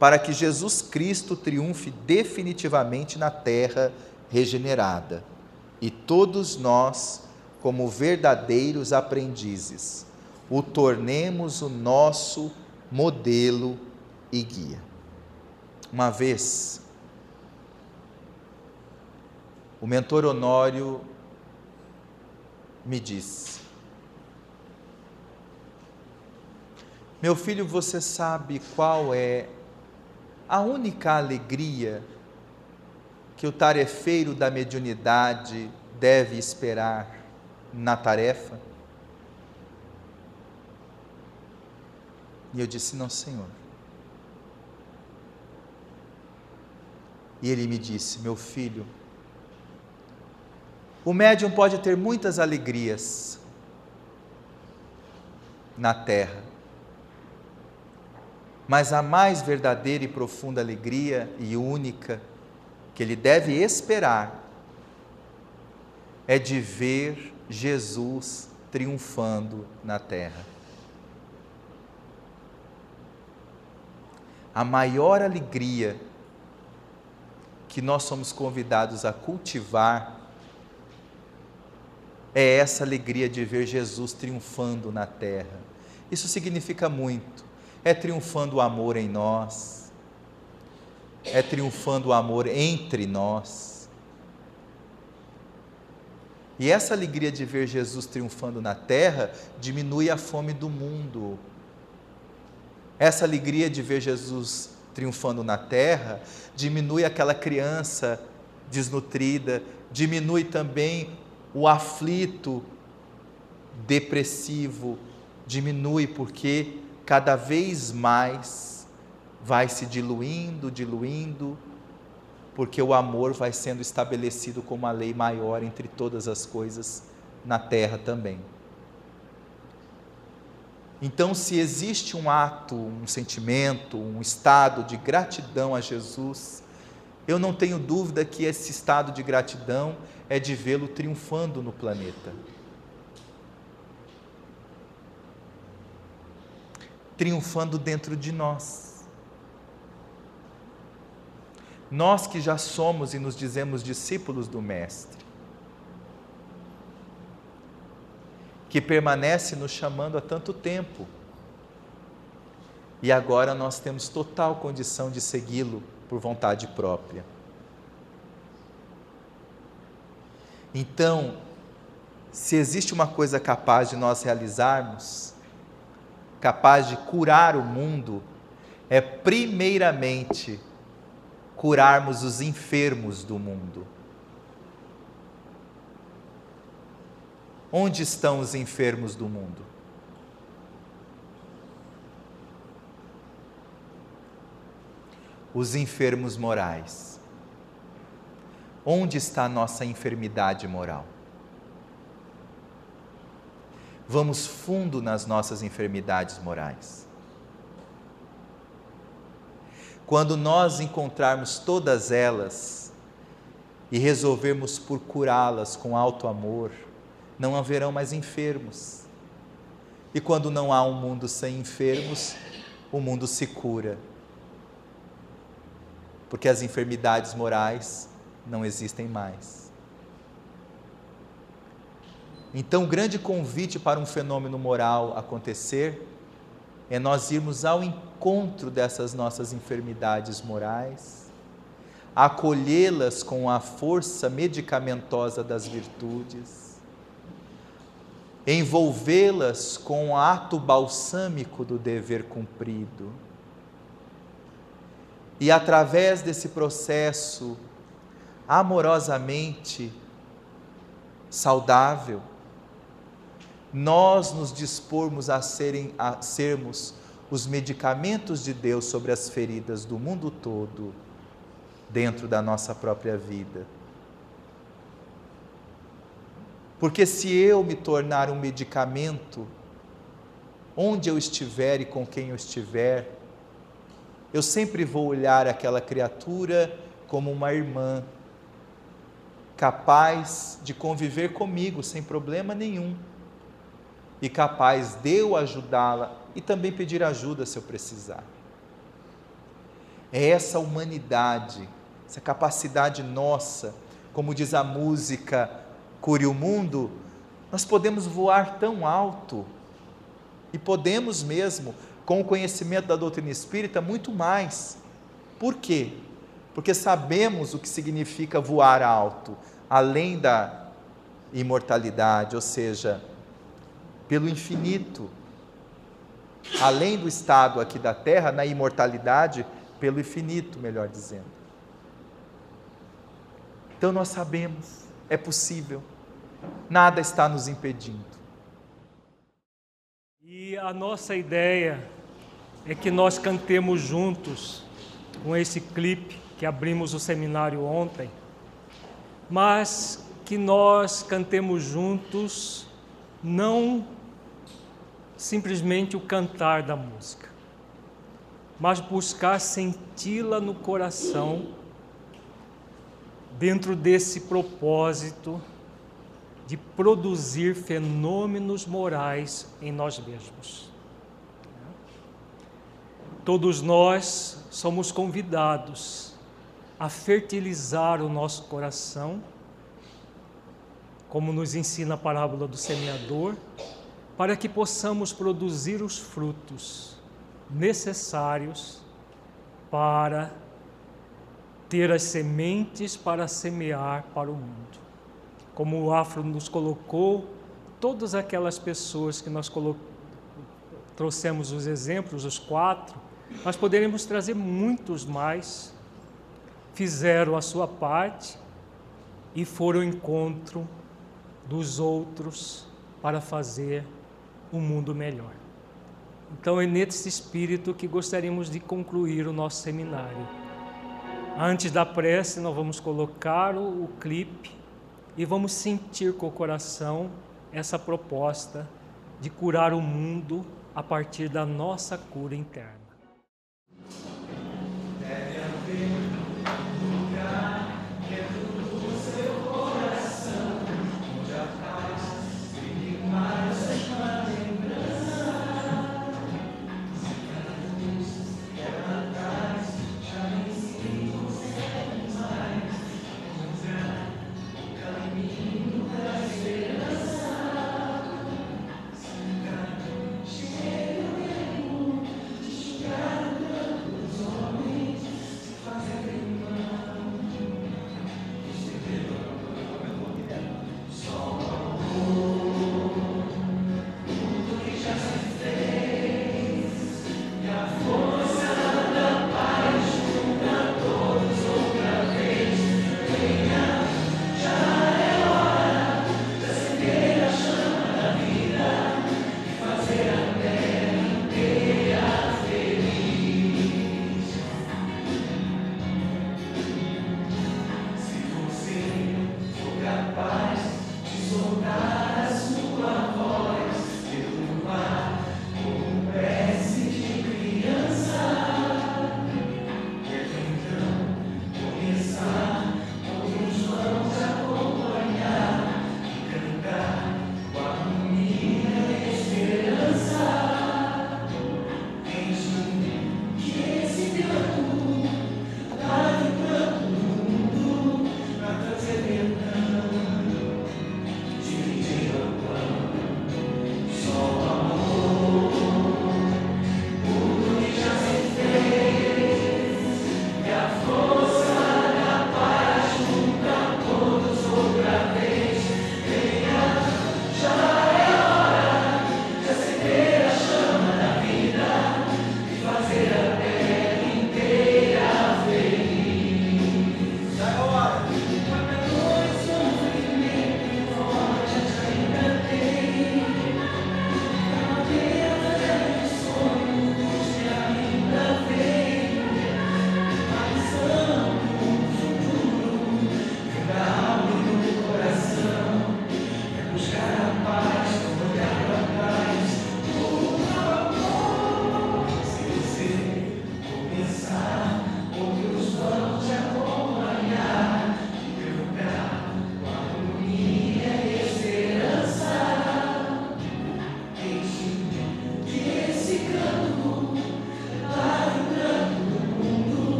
S4: para que Jesus Cristo triunfe definitivamente na terra regenerada e todos nós, como verdadeiros aprendizes, o tornemos o nosso modelo e guia. Uma vez, o mentor Honório me disse: Meu filho, você sabe qual é a única alegria que o tarefeiro da mediunidade deve esperar na tarefa? E eu disse: Não, Senhor. E ele me disse: Meu filho, o médium pode ter muitas alegrias na terra, mas a mais verdadeira e profunda alegria e única que ele deve esperar é de ver Jesus triunfando na terra. A maior alegria que nós somos convidados a cultivar é essa alegria de ver Jesus triunfando na terra. Isso significa muito. É triunfando o amor em nós, é triunfando o amor entre nós. E essa alegria de ver Jesus triunfando na terra diminui a fome do mundo. Essa alegria de ver Jesus triunfando na terra diminui aquela criança desnutrida, diminui também o aflito depressivo diminui porque cada vez mais vai se diluindo, diluindo, porque o amor vai sendo estabelecido como a lei maior entre todas as coisas na terra também. Então, se existe um ato, um sentimento, um estado de gratidão a Jesus, eu não tenho dúvida que esse estado de gratidão é de vê-lo triunfando no planeta. Triunfando dentro de nós. Nós que já somos e nos dizemos discípulos do Mestre, que permanece nos chamando há tanto tempo, e agora nós temos total condição de segui-lo por vontade própria. Então, se existe uma coisa capaz de nós realizarmos, capaz de curar o mundo, é primeiramente curarmos os enfermos do mundo. Onde estão os enfermos do mundo? Os enfermos morais. Onde está a nossa enfermidade moral? Vamos fundo nas nossas enfermidades morais. Quando nós encontrarmos todas elas e resolvermos por curá-las com alto amor, não haverão mais enfermos. E quando não há um mundo sem enfermos, o mundo se cura. Porque as enfermidades morais não existem mais. Então, o grande convite para um fenômeno moral acontecer é nós irmos ao encontro dessas nossas enfermidades morais, acolhê-las com a força medicamentosa das virtudes, envolvê-las com o ato balsâmico do dever cumprido. E através desse processo amorosamente saudável, nós nos dispormos a, serem, a sermos os medicamentos de Deus sobre as feridas do mundo todo, dentro da nossa própria vida. Porque se eu me tornar um medicamento, onde eu estiver e com quem eu estiver, eu sempre vou olhar aquela criatura como uma irmã, capaz de conviver comigo sem problema nenhum e capaz de eu ajudá-la e também pedir ajuda se eu precisar. É essa humanidade, essa capacidade nossa, como diz a música Cure o Mundo, nós podemos voar tão alto e podemos mesmo, com o conhecimento da doutrina espírita, muito mais. Por quê? Porque sabemos o que significa voar alto, além da imortalidade, ou seja, pelo infinito, além do estado aqui da terra, na imortalidade, pelo infinito, melhor dizendo. Então nós sabemos, é possível, nada está nos impedindo.
S9: E a nossa ideia é que nós cantemos juntos com esse clipe que abrimos o seminário ontem, mas que nós cantemos juntos não simplesmente o cantar da música, mas buscar senti-la no coração, dentro desse propósito de produzir fenômenos morais em nós mesmos. Todos nós somos convidados a fertilizar o nosso coração, como nos ensina a parábola do semeador, para que possamos produzir os frutos necessários para ter as sementes para semear para o mundo. Como o Afro nos colocou, todas aquelas pessoas que nós trouxemos os exemplos, os quatro, nós poderíamos trazer muitos mais, fizeram a sua parte e foram ao encontro dos outros para fazer um mundo melhor. Então é nesse espírito que gostaríamos de concluir o nosso seminário. Antes da prece, nós vamos colocar o, o clipe e vamos sentir com o coração essa proposta de curar o mundo a partir da nossa cura interna.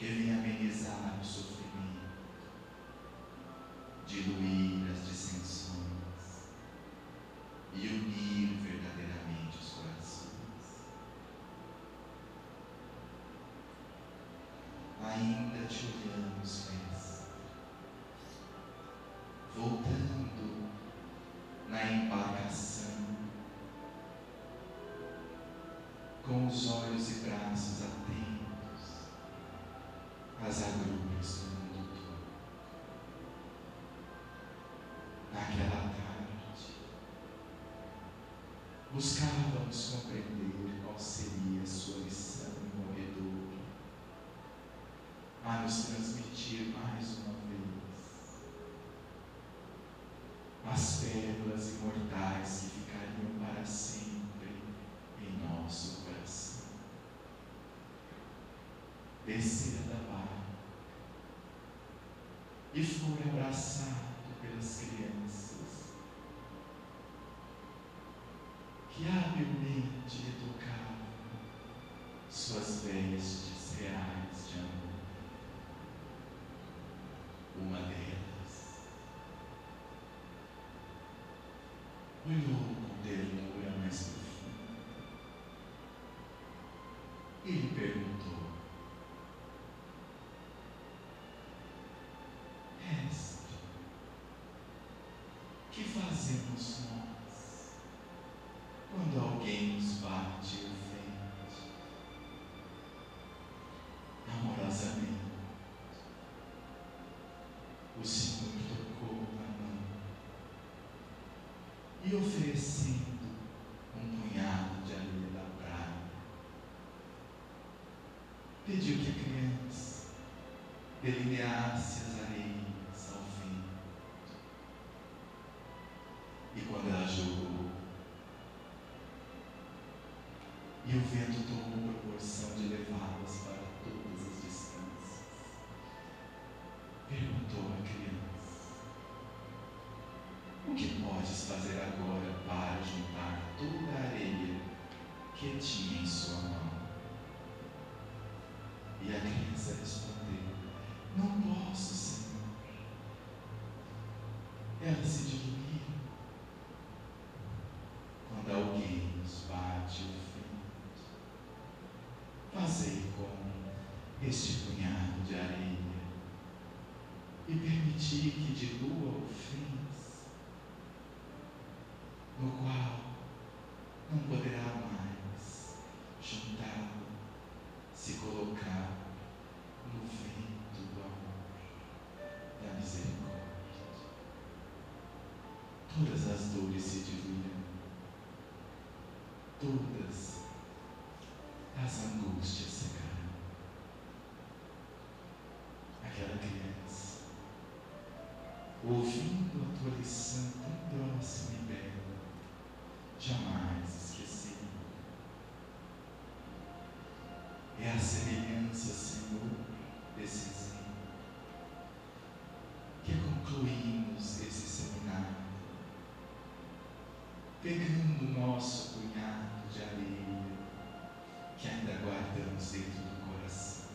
S4: que vem amenizar o sofrimento, diluir. buscávamos compreender qual seria a sua lição movedora a nos transmitir mais uma vez as pérolas imortais que ficariam para sempre em nosso coração. Descer nós. Quando alguém nos bate ofende, amorosamente, o Senhor tocou na mão e oferecendo um punhado de areia da praia, pediu que a criança delineasse ti que de lua o fez, no qual não poderá mais juntá-lo, se colocar no vento do amor, da misericórdia. Todas as dores se diluirão, todas concluímos esse seminário, pegando o nosso punhado de areia que ainda guardamos dentro do coração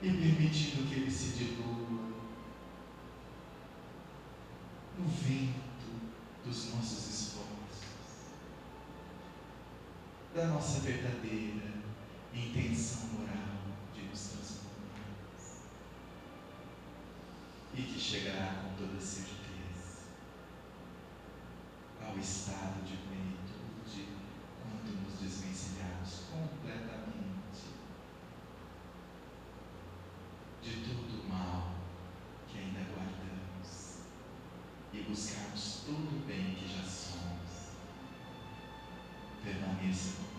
S4: e permitindo que ele se dilua no vento dos nossos esforços, da nossa verdadeira Yes.